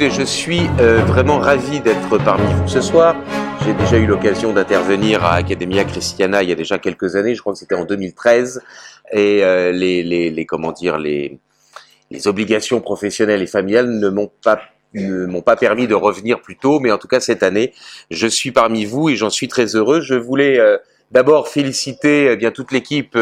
écoutez, je suis euh, vraiment ravi d'être parmi vous ce soir. J'ai déjà eu l'occasion d'intervenir à Academia Christiana il y a déjà quelques années, je crois que c'était en 2013, et euh, les, comment dire, les, obligations professionnelles et familiales ne m'ont pas permis de revenir plus tôt, mais en tout cas cette année, je suis parmi vous et j'en suis très heureux. Je voulais euh, d'abord féliciter bien toute l'équipe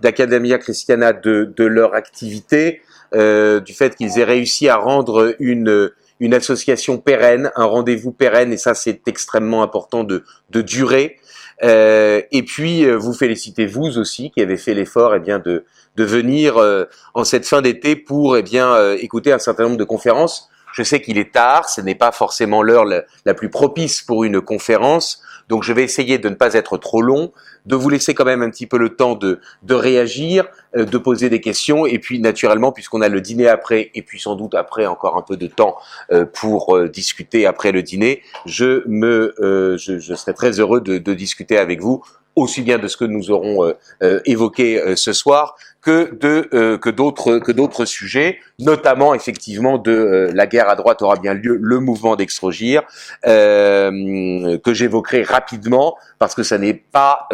d'Academia Christiana de, leur activité, du fait qu'ils aient réussi à rendre une une association pérenne, un rendez-vous pérenne, et ça c'est extrêmement important de, de durer. Euh, et puis euh, vous félicitez vous aussi qui avez fait l'effort eh bien de, de venir euh, en cette fin d'été pour eh bien euh, écouter un certain nombre de conférences. Je sais qu'il est tard, ce n'est pas forcément l'heure la, la, plus propice pour une conférence, donc je vais essayer de ne pas être trop long, de vous laisser quand même un petit peu le temps de, de réagir, euh, de poser des questions, et puis naturellement, puisqu'on a le dîner après, et puis sans doute après encore un peu de temps euh, pour euh, discuter après le dîner, je me, je, je, serai très heureux de, de discuter avec vous aussi bien de ce que nous aurons euh, euh, évoqué euh, ce soir que de que d'autres que d'autres sujets, notamment effectivement de la guerre à droite aura bien lieu, le mouvement d'Extrogir, que j'évoquerai rapidement parce que ça n'est pas,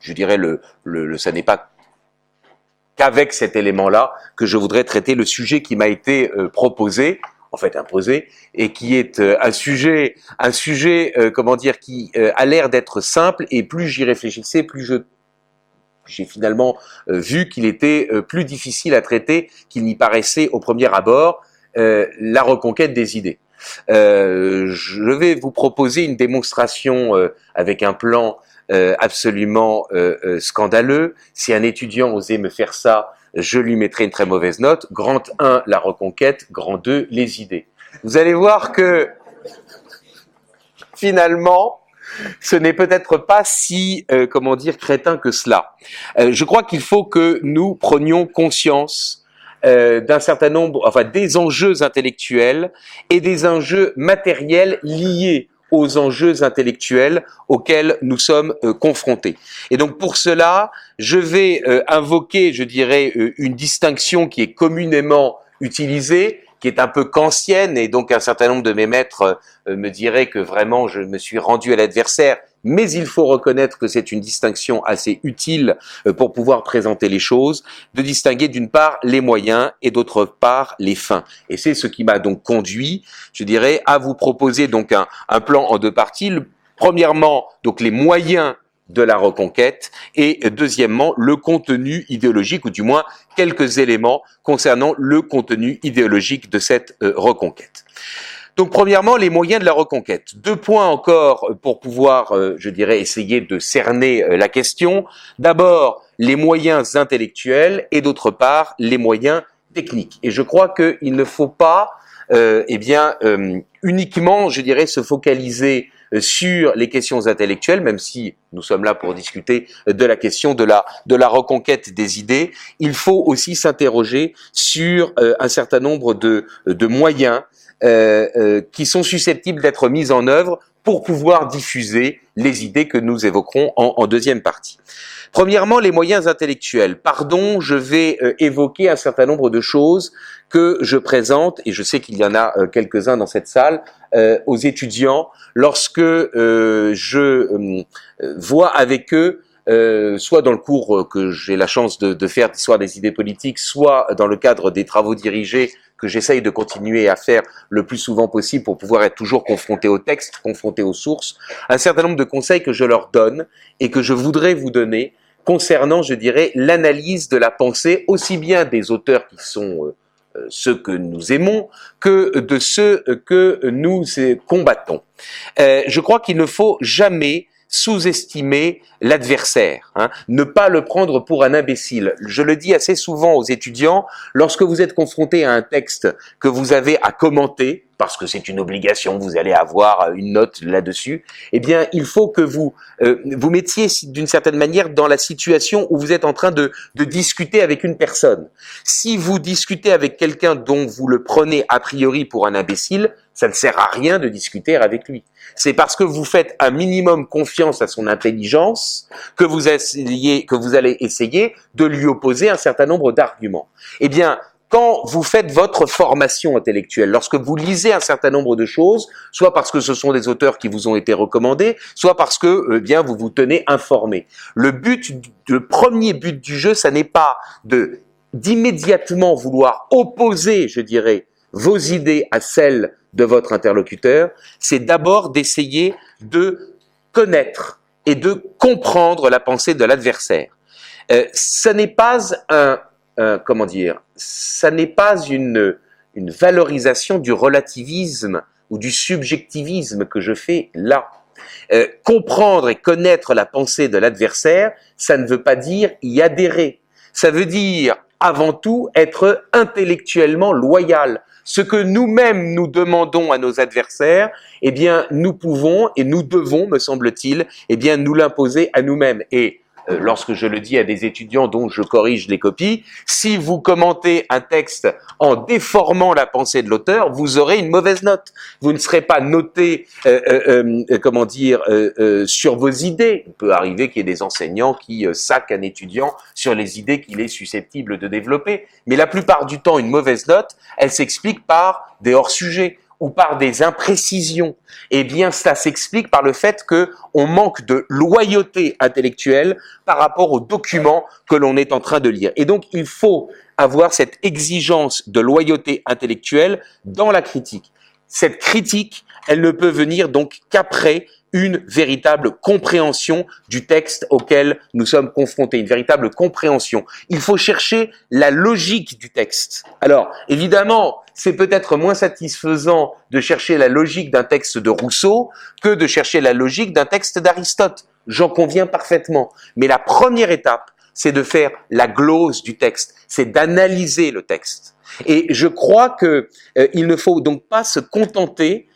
je dirais le, le, le ça n'est pas qu'avec cet élément-là que je voudrais traiter le sujet qui m'a été proposé en fait imposé et qui est euh, un sujet, un sujet, euh, comment dire, qui euh, a l'air d'être simple et plus j'y réfléchissais, plus je j'ai finalement vu qu'il était plus difficile à traiter qu'il n'y paraissait au premier abord, la reconquête des idées. je vais vous proposer une démonstration avec un plan absolument scandaleux. Si un étudiant osait me faire ça, je lui mettrai une très mauvaise note. Grand 1, la reconquête. Grand 2, les idées. Vous allez voir que finalement, ce n'est peut-être pas si, euh, comment dire, crétin que cela. Euh, je crois qu'il faut que nous prenions conscience euh, d'un certain nombre, enfin des enjeux intellectuels et des enjeux matériels liés aux enjeux intellectuels auxquels nous sommes euh, confrontés. Et donc pour cela, je vais euh, invoquer, je dirais, euh, une distinction qui est communément utilisée, qui est un peu kantienne, et donc un certain nombre de mes maîtres me diraient que vraiment je me suis rendu à l'adversaire, mais il faut reconnaître que c'est une distinction assez utile pour pouvoir présenter les choses, de distinguer d'une part les moyens et d'autre part les fins. Et c'est ce qui m'a donc conduit, je dirais, à vous proposer donc un, plan en deux parties. premièrement, donc les moyens de la reconquête et deuxièmement le contenu idéologique ou du moins quelques éléments concernant le contenu idéologique de cette euh, reconquête. Donc premièrement, les moyens de la reconquête. Deux points encore pour pouvoir, euh, je dirais, essayer de cerner euh, la question. D'abord, les moyens intellectuels et d'autre part, les moyens techniques. Et je crois qu'il ne faut pas, euh, eh bien, euh, uniquement, je dirais, se focaliser euh, sur les questions intellectuelles, même si nous sommes là pour discuter de la question de la, de la reconquête des idées, il faut aussi s'interroger sur euh, un certain nombre de, de moyens euh, euh, qui sont susceptibles d'être mises en œuvre pour pouvoir diffuser les idées que nous évoquerons en, en, deuxième partie. Premièrement, les moyens intellectuels. Pardon, je vais euh, évoquer un certain nombre de choses que je présente, et je sais qu'il y en a euh, quelques-uns dans cette salle, euh, aux étudiants lorsque je vois avec eux euh, soit dans le cours que j'ai la chance de, de faire d'histoire des idées politiques, soit dans le cadre des travaux dirigés que j'essaye de continuer à faire le plus souvent possible pour pouvoir être toujours confronté au texte, confronté aux sources, un certain nombre de conseils que je leur donne et que je voudrais vous donner concernant, je dirais, l'analyse de la pensée aussi bien des auteurs qui sont euh, ceux que nous aimons que de ceux que nous combattons. Euh, je crois qu'il ne faut jamais sous-estimer l'adversaire, hein, ne pas le prendre pour un imbécile. Je le dis assez souvent aux étudiants, lorsque vous êtes confronté à un texte que vous avez à commenter, parce que c'est une obligation, vous allez avoir une note là-dessus, eh bien, il faut que vous euh, vous mettiez d'une certaine manière dans la situation où vous êtes en train de, de discuter avec une personne. Si vous discutez avec quelqu'un dont vous le prenez a priori pour un imbécile, ça ne sert à rien de discuter avec lui. C'est parce que vous faites un minimum confiance à son intelligence que vous, allez essayer de lui opposer un certain nombre d'arguments. Eh bien, quand vous faites votre formation intellectuelle, lorsque vous lisez un certain nombre de choses, soit parce que ce sont des auteurs qui vous ont été recommandés, soit parce que eh bien vous vous tenez informé. Le but, le premier but du jeu, ça n'est pas de d'immédiatement vouloir opposer, je dirais, vos idées à celles de votre interlocuteur, c'est d'abord d'essayer de connaître et de comprendre la pensée de l'adversaire. Euh, ce n'est pas un, comment dire, ça n'est pas une, une valorisation du relativisme ou du subjectivisme que je fais là. Euh, comprendre et connaître la pensée de l'adversaire, ça ne veut pas dire y adhérer. Ça veut dire avant tout être intellectuellement loyal. Ce que nous-mêmes nous demandons à nos adversaires, eh bien, nous pouvons et nous devons, me semble-t-il, eh bien, nous l'imposer à nous-mêmes. Euh, lorsque je le dis à des étudiants dont je corrige les copies, si vous commentez un texte en déformant la pensée de l'auteur, vous aurez une mauvaise note. Vous ne serez pas noté, euh, euh, comment dire, sur vos idées. Il peut arriver qu'il y ait des enseignants qui saquent un étudiant sur les idées qu'il est susceptible de développer. Mais la plupart du temps, une mauvaise note, elle s'explique par des hors-sujets ou par des imprécisions, eh bien, ça s'explique par le fait que on manque de loyauté intellectuelle par rapport aux documents que l'on est en train de lire. Et donc, il faut avoir cette exigence de loyauté intellectuelle dans la critique. Cette critique, elle ne peut venir donc qu'après une véritable compréhension du texte auquel nous sommes confrontés, une véritable compréhension. Il faut chercher la logique du texte. Alors, évidemment, c'est peut-être moins satisfaisant de chercher la logique d'un texte de Rousseau que de chercher la logique d'un texte d'Aristote. J'en conviens parfaitement. Mais la première étape, c'est de faire la glose du texte, c'est d'analyser le texte. Et je crois que euh, il ne faut donc pas se contenter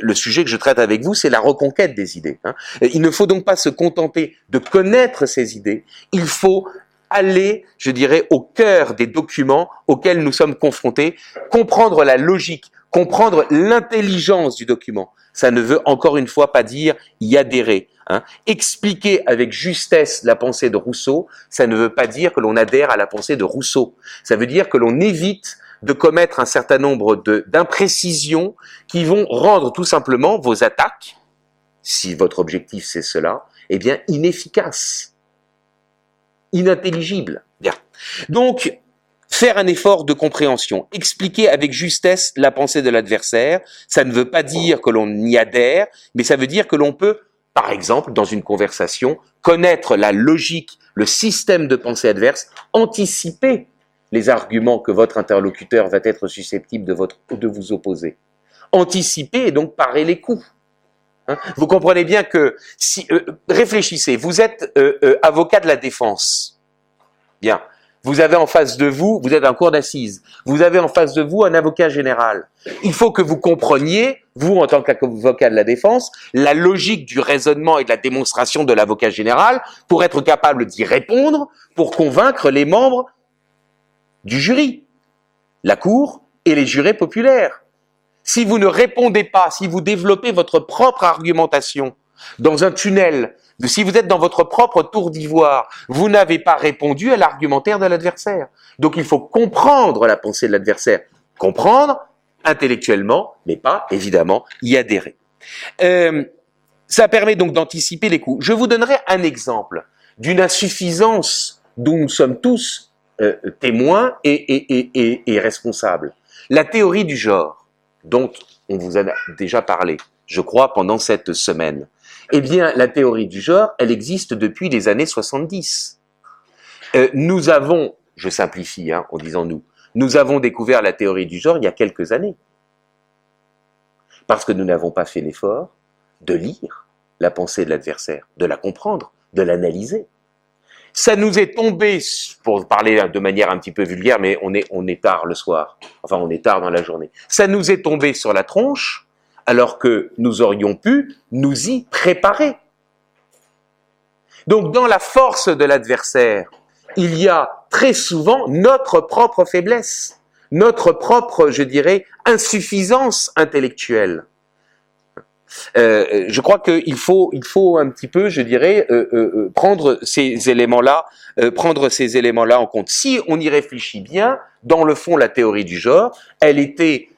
le sujet que je traite avec vous, c'est la reconquête des idées. Hein. Il ne faut donc pas se contenter de connaître ces idées, il faut aller, je dirais, au cœur des documents auxquels nous sommes confrontés, comprendre la logique, comprendre l'intelligence du document. Ça ne veut encore une fois pas dire y adhérer. Hein. Expliquer avec justesse la pensée de Rousseau, ça ne veut pas dire que l'on adhère à la pensée de Rousseau. Ça veut dire que l'on évite de commettre un certain nombre d'imprécisions qui vont rendre tout simplement vos attaques, si votre objectif c'est cela, eh bien inefficaces, inintelligibles. Bien. Donc, faire un effort de compréhension, expliquer avec justesse la pensée de l'adversaire, ça ne veut pas dire que l'on y adhère, mais ça veut dire que l'on peut, par exemple, dans une conversation, connaître la logique, le système de pensée adverse, anticiper les arguments que votre interlocuteur va être susceptible de, vous opposer. Anticiper et donc parer les coups. Hein? Vous comprenez bien que si euh, réfléchissez, vous êtes euh, euh, avocat de la défense. Bien. Vous avez en face de vous, vous êtes un cours d'assises, vous avez en face de vous un avocat général. Il faut que vous compreniez, vous en tant qu'avocat de la défense, la logique du raisonnement et de la démonstration de l'avocat général pour être capable d'y répondre, pour convaincre les membres du jury, la cour et les jurés populaires. Si vous ne répondez pas, si vous développez votre propre argumentation dans un tunnel, si vous êtes dans votre propre tour d'ivoire, vous n'avez pas répondu à l'argumentaire de l'adversaire. Donc il faut comprendre la pensée de l'adversaire. Comprendre intellectuellement, mais pas évidemment y adhérer. Euh, ça permet donc d'anticiper les coups. Je vous donnerai un exemple d'une insuffisance dont nous sommes tous euh, témoin et, responsable. La théorie du genre, dont on vous a déjà parlé, je crois, pendant cette semaine, eh bien, la théorie du genre, elle existe depuis les années 70. Euh, nous avons, je simplifie hein, en disant nous, nous avons découvert la théorie du genre il y a quelques années. Parce que nous n'avons pas fait l'effort de lire la pensée de l'adversaire, de la comprendre, de l'analyser. Ça nous est tombé, pour parler de manière un petit peu vulgaire, mais on est, on est tard le soir, enfin on est tard dans la journée, ça nous est tombé sur la tronche alors que nous aurions pu nous y préparer. Donc dans la force de l'adversaire, il y a très souvent notre propre faiblesse, notre propre, je dirais, insuffisance intellectuelle. Euh, je crois qu'il faut, il faut un petit peu, je dirais, euh, euh, prendre ces éléments-là, prendre ces éléments-là en compte. Si on y réfléchit bien, dans le fond, la théorie du genre, elle était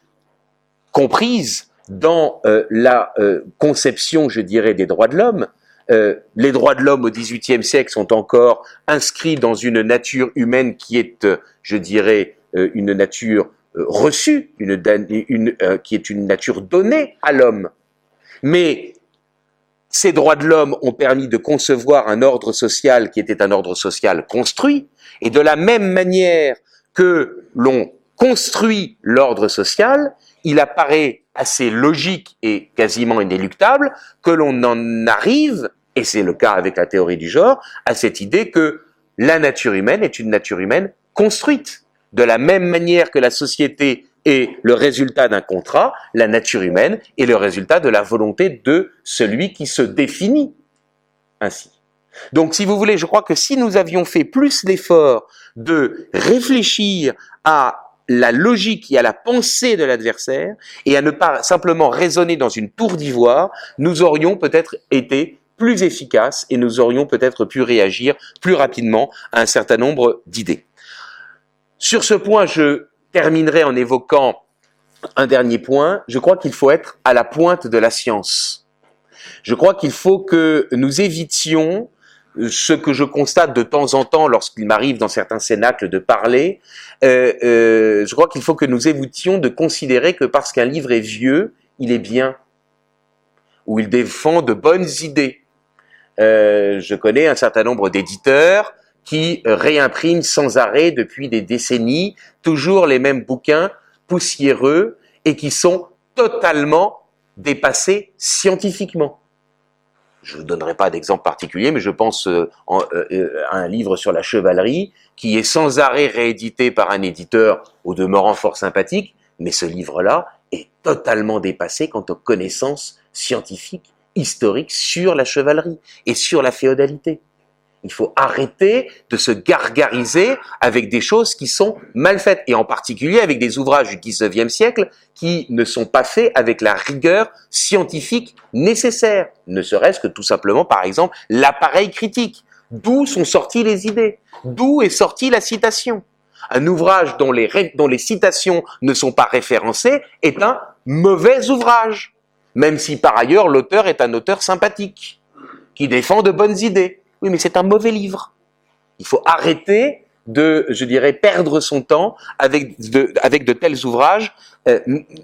comprise dans la conception, je dirais, des droits de l'homme. les droits de l'homme au XVIIIe siècle sont encore inscrits dans une nature humaine qui est, je dirais, une nature reçue, une, qui est une nature donnée à l'homme. Mais ces droits de l'homme ont permis de concevoir un ordre social qui était un ordre social construit, et de la même manière que l'on construit l'ordre social, il apparaît assez logique et quasiment inéluctable que l'on en arrive, et c'est le cas avec la théorie du genre, à cette idée que la nature humaine est une nature humaine construite. De la même manière que la société est le résultat d'un contrat, la nature humaine est le résultat de la volonté de celui qui se définit ainsi. Donc, si vous voulez, je crois que si nous avions fait plus l'effort de réfléchir à la logique et à la pensée de l'adversaire et à ne pas simplement raisonner dans une tour d'ivoire, nous aurions peut-être été plus efficaces et nous aurions peut-être pu réagir plus rapidement à un certain nombre d'idées. Sur ce point, je terminerai en évoquant un dernier point. Je crois qu'il faut être à la pointe de la science. Je crois qu'il faut que nous évitions ce que je constate de temps en temps lorsqu'il m'arrive dans certains cénacles de parler, euh, euh, je crois qu'il faut que nous évitions de considérer que parce qu'un livre est vieux, il est bien, ou il défend de bonnes idées. Euh, je connais un certain nombre d'éditeurs qui réimprime sans arrêt depuis des décennies toujours les mêmes bouquins poussiéreux et qui sont totalement dépassés scientifiquement. Je ne donnerai pas d'exemple particulier, mais je pense euh, euh, à un livre sur la chevalerie qui est sans arrêt réédité par un éditeur au demeurant fort sympathique, mais ce livre-là est totalement dépassé quant aux connaissances scientifiques, historiques sur la chevalerie et sur la féodalité. Il faut arrêter de se gargariser avec des choses qui sont mal faites, et en particulier avec des ouvrages du XIXe siècle qui ne sont pas faits avec la rigueur scientifique nécessaire, ne serait-ce que tout simplement, par exemple, l'appareil critique. D'où sont sorties les idées? D'où est sortie la citation? Un ouvrage dont les, dont les citations ne sont pas référencées est un mauvais ouvrage, même si par ailleurs l'auteur est un auteur sympathique, qui défend de bonnes idées. Oui, mais c'est un mauvais livre. Il faut arrêter de, je dirais, perdre son temps avec de, tels ouvrages, euh,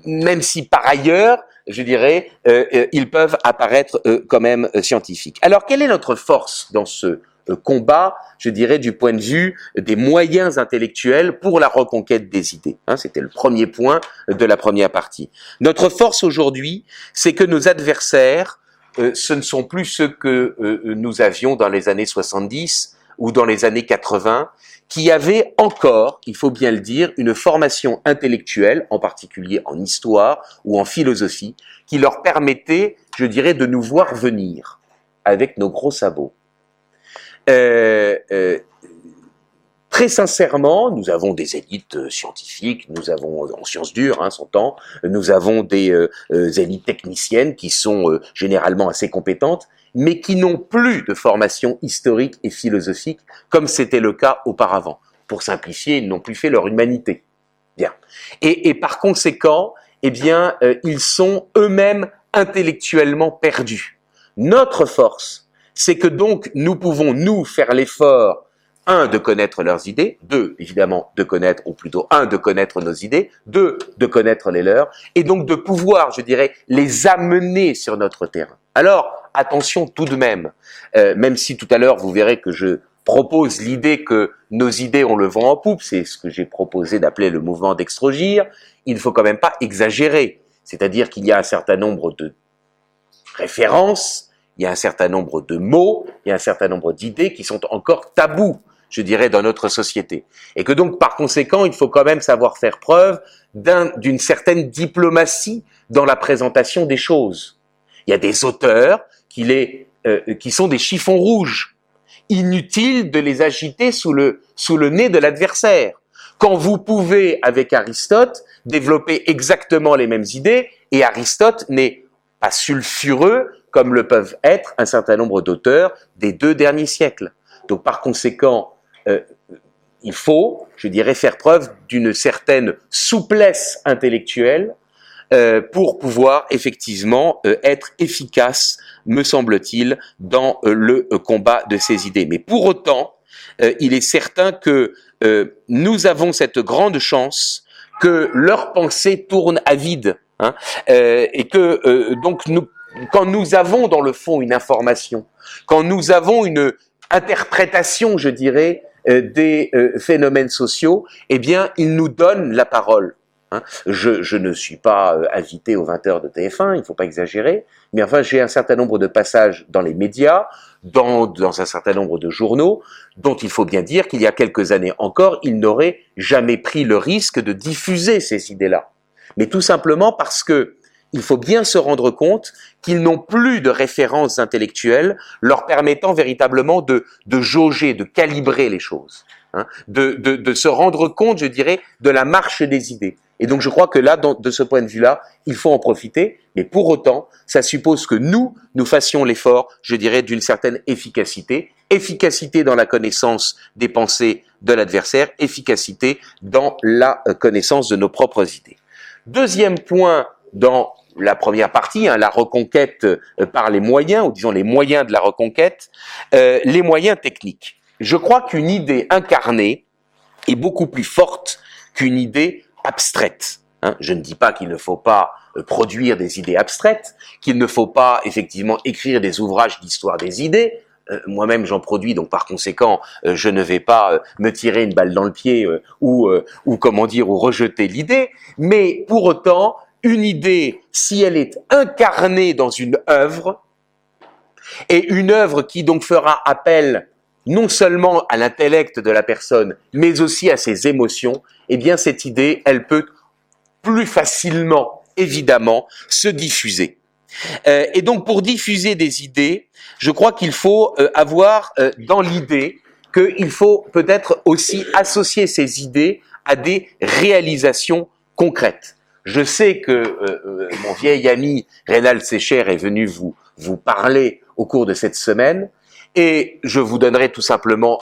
même si par ailleurs, je dirais, euh, euh, ils peuvent apparaître quand même scientifiques. Alors, quelle est notre force dans ce combat, je dirais, du point de vue des moyens intellectuels pour la reconquête des idées. Hein, C'était le premier point de la première partie. Notre force aujourd'hui, c'est que nos adversaires euh, ce ne sont plus ceux que euh, nous avions dans les années 70 ou dans les années 80, qui avaient encore, il faut bien le dire, une formation intellectuelle, en particulier en histoire ou en philosophie, qui leur permettait, je dirais, de nous voir venir avec nos gros sabots. Euh, Très sincèrement, nous avons des élites euh, scientifiques, nous avons en sciences dures, hein, son temps, nous avons des euh, euh, élites techniciennes qui sont généralement assez compétentes, mais qui n'ont plus de formation historique et philosophique comme c'était le cas auparavant. Pour simplifier, ils n'ont plus fait leur humanité. Bien. Et, et par conséquent, eh bien, ils sont eux-mêmes intellectuellement perdus. Notre force, c'est que donc nous pouvons nous faire l'effort un, de connaître leurs idées, deux, évidemment, de connaître, ou plutôt un, de connaître nos idées, deux, de connaître les leurs, et donc de pouvoir, je dirais, les amener sur notre terrain. Alors, attention tout de même, euh, même si tout à l'heure vous verrez que je propose l'idée que nos idées ont le vent en poupe, c'est ce que j'ai proposé d'appeler le mouvement d'extrogir, il ne faut quand même pas exagérer. C'est-à-dire qu'il y a un certain nombre de références, il y a un certain nombre de mots, il y a un certain nombre d'idées qui sont encore tabous je dirais, dans notre société. Et que donc, par conséquent, il faut quand même savoir faire preuve d'une certaine diplomatie dans la présentation des choses. Il y a des auteurs qui, euh, sont des chiffons rouges. Inutile de les agiter sous le nez de l'adversaire. Quand vous pouvez, avec Aristote, développer exactement les mêmes idées, et Aristote n'est pas sulfureux comme le peuvent être un certain nombre d'auteurs des deux derniers siècles. Donc par conséquent, euh, il faut, je dirais, faire preuve d'une certaine souplesse intellectuelle euh, pour pouvoir effectivement euh, être efficace, me semble-t-il, dans le combat de ces idées. Mais pour autant, il est certain que nous avons cette grande chance que leur pensée tourne à vide, hein, et que donc quand nous avons dans le fond une information, quand nous avons une interprétation, je dirais, des euh, phénomènes sociaux, eh bien, ils nous donnent la parole. Hein. Je, je, ne suis pas euh, invité aux 20 heures de TF1, il ne faut pas exagérer, mais enfin j'ai un certain nombre de passages dans les médias, dans, dans un certain nombre de journaux, dont il faut bien dire qu'il y a quelques années encore, ils n'auraient jamais pris le risque de diffuser ces idées-là. Mais tout simplement parce que il faut bien se rendre compte qu'ils n'ont plus de références intellectuelles leur permettant véritablement de, de jauger, de calibrer les choses, hein, de, de, de, se rendre compte, je dirais, de la marche des idées. Et donc je crois que là, de ce point de vue-là, il faut en profiter, mais pour autant, ça suppose que nous, nous fassions l'effort, je dirais, d'une certaine efficacité, efficacité dans la connaissance des pensées de l'adversaire, efficacité dans la euh, connaissance de nos propres idées. Deuxième point dans la première partie, hein, la reconquête euh, par les moyens, ou disons les moyens de la reconquête, euh, les moyens techniques. Je crois qu'une idée incarnée est beaucoup plus forte qu'une idée abstraite. Hein. Je ne dis pas qu'il ne faut pas euh, produire des idées abstraites, qu'il ne faut pas effectivement écrire des ouvrages d'histoire des idées. Moi-même, j'en produis, donc par conséquent, je ne vais pas me tirer une balle dans le pied ou, ou comment dire, ou rejeter l'idée. Mais pour autant, une idée, si elle est incarnée dans une œuvre, et une œuvre qui donc fera appel non seulement à l'intellect de la personne, mais aussi à ses émotions, eh bien cette idée, elle peut plus facilement, évidemment, se diffuser. Euh, et donc pour diffuser des idées, je crois qu'il faut euh, avoir euh, dans l'idée qu'il faut peut-être aussi associer ces idées à des réalisations concrètes. Je sais que euh, euh, mon vieil ami Rénal Sécher est venu vous, vous parler au cours de cette semaine, et je vous donnerai tout simplement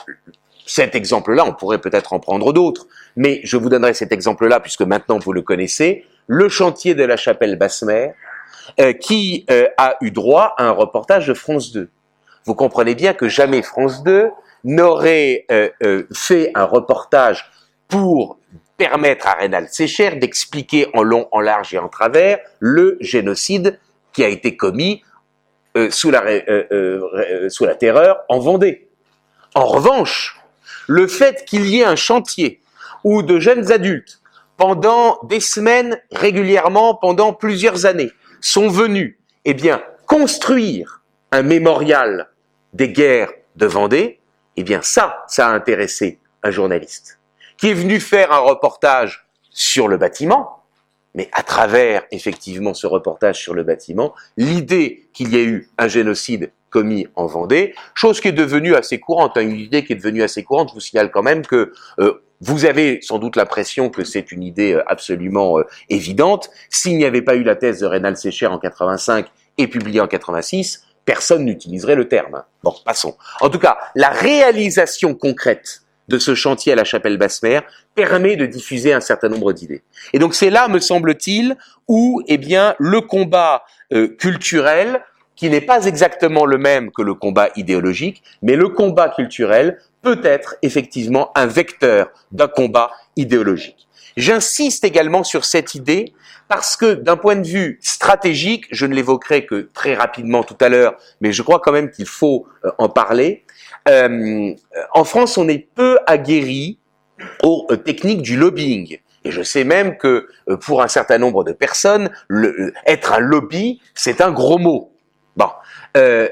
cet exemple-là, on pourrait peut-être en prendre d'autres, mais je vous donnerai cet exemple-là, puisque maintenant vous le connaissez, le chantier de la chapelle Basse-Mer, euh, qui a eu droit à un reportage de France 2. Vous comprenez bien que jamais France 2 n'aurait fait un reportage pour permettre à Rénal Sécher d'expliquer en long, en large et en travers le génocide qui a été commis euh, sous, la, euh, euh, sous la terreur en Vendée. En revanche, le fait qu'il y ait un chantier où de jeunes adultes, pendant des semaines, régulièrement, pendant plusieurs années, sont venus, eh bien, construire un mémorial des guerres de Vendée, eh bien, ça, ça a intéressé un journaliste qui est venu faire un reportage sur le bâtiment, mais à travers effectivement ce reportage sur le bâtiment, l'idée qu'il y ait eu un génocide commis en Vendée, chose qui est devenue assez courante, hein, une idée qui est devenue assez courante. Je vous signale quand même que euh, vous avez sans doute l'impression que c'est une idée euh, absolument euh, évidente. S'il n'y avait pas eu la thèse de Rénal Sécher en 85 et publiée en 86, personne n'utiliserait le terme. Bon, passons. En tout cas, la réalisation concrète de ce chantier à la chapelle Basse-Mer permet de diffuser un certain nombre d'idées. Et donc c'est là, me semble-t-il, où eh bien le combat euh, culturel, qui n'est pas exactement le même que le combat idéologique, mais le combat culturel peut être effectivement un vecteur d'un combat idéologique. J'insiste également sur cette idée parce que d'un point de vue stratégique, je ne l'évoquerai que très rapidement tout à l'heure, mais je crois quand même qu'il faut euh, en parler, euh, en France, on est peu aguerri aux euh, techniques du lobbying. Et je sais même que euh, pour un certain nombre de personnes, être un lobby, c'est un gros mot. Bon,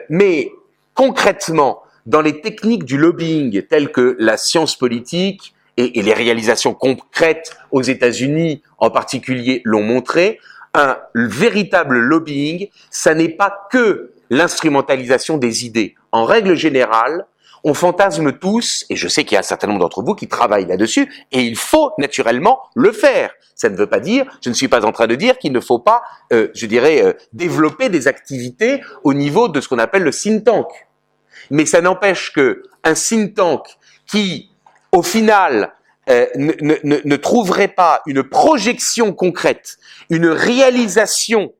mais concrètement, dans les techniques du lobbying telles que la science politique et, et les réalisations concrètes aux États-Unis en particulier l'ont montré, un véritable lobbying, ça n'est pas que l'instrumentalisation des idées. En règle générale, on fantasme tous, et je sais qu'il y a un certain nombre d'entre vous qui travaillent là-dessus, et il faut naturellement le faire. Ça ne veut pas dire, je ne suis pas en train de dire qu'il ne faut pas, euh, je dirais, euh, développer des activités au niveau de ce qu'on appelle le think tank. Mais ça n'empêche que un think tank qui, au final, euh, ne, ne, ne trouverait pas une projection concrète, une réalisation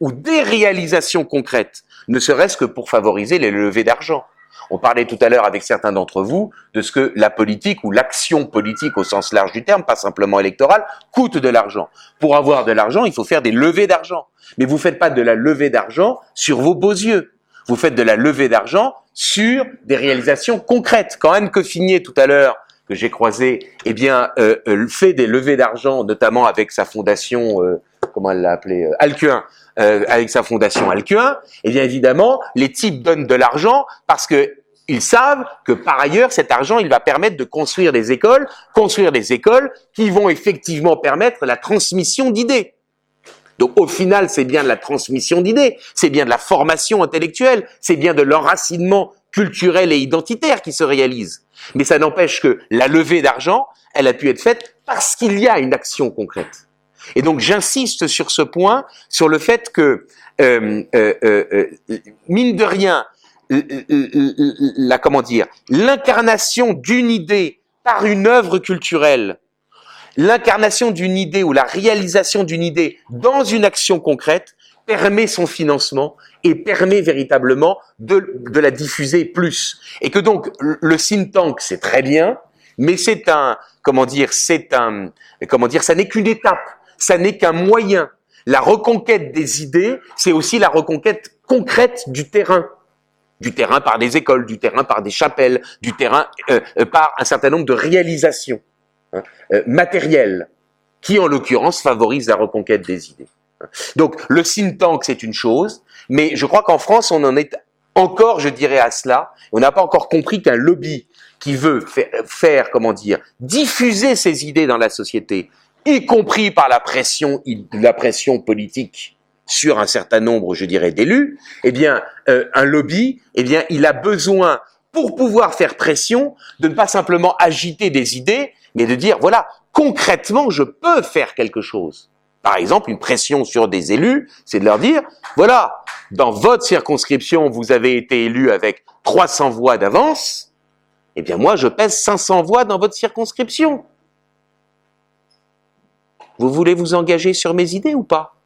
ou des réalisations concrètes, ne serait-ce que pour favoriser les levées d'argent. On parlait tout à l'heure avec certains d'entre vous de ce que la politique ou l'action politique au sens large du terme, pas simplement électorale, coûte de l'argent. Pour avoir de l'argent, il faut faire des levées d'argent. Mais vous faites pas de la levée d'argent sur vos beaux yeux. Vous faites de la levée d'argent sur des réalisations concrètes. Quand Anne Coffinier tout à l'heure que j'ai croisé, eh bien, euh, euh, fait des levées d'argent, notamment avec sa fondation, euh, comment elle l'a appelé, euh, Alcuin, euh, avec sa fondation Alcuin, eh bien évidemment, les types donnent de l'argent parce que ils savent que par ailleurs, cet argent, il va permettre de construire des écoles, construire des écoles qui vont effectivement permettre la transmission d'idées. Donc au final, c'est bien de la transmission d'idées, c'est bien de la formation intellectuelle, c'est bien de l'enracinement culturel et identitaire qui se réalise. Mais ça n'empêche que la levée d'argent, elle a pu être faite parce qu'il y a une action concrète. Et donc j'insiste sur ce point, sur le fait que, euh, euh, euh, mine de rien, la comment dire, l'incarnation d'une idée par une œuvre culturelle, l'incarnation d'une idée ou la réalisation d'une idée dans une action concrète permet son financement et permet véritablement de, la diffuser plus. Et que donc le think tank c'est très bien, mais c'est un comment dire, c'est un comment dire, ça n'est qu'une étape ça n'est qu'un moyen. La reconquête des idées, c'est aussi la reconquête concrète du terrain. Du terrain par des écoles, du terrain par des chapelles, du terrain euh, euh, par un certain nombre de réalisations hein, euh, matérielles, qui en l'occurrence favorisent la reconquête des idées. Donc le think tank, c'est une chose, mais je crois qu'en France, on en est encore, je dirais, à cela. On n'a pas encore compris qu'un lobby qui veut faire, faire, comment dire, diffuser ses idées dans la société, y compris par la pression, la pression politique sur un certain nombre, je dirais, d'élus, eh bien, euh, un lobby, eh bien, il a besoin, pour pouvoir faire pression, de ne pas simplement agiter des idées, mais de dire, voilà, concrètement, je peux faire quelque chose. Par exemple, une pression sur des élus, c'est de leur dire, voilà, dans votre circonscription, vous avez été élu avec 300 voix d'avance, eh bien, moi, je pèse 500 voix dans votre circonscription. Vous voulez vous engager sur mes idées ou pas?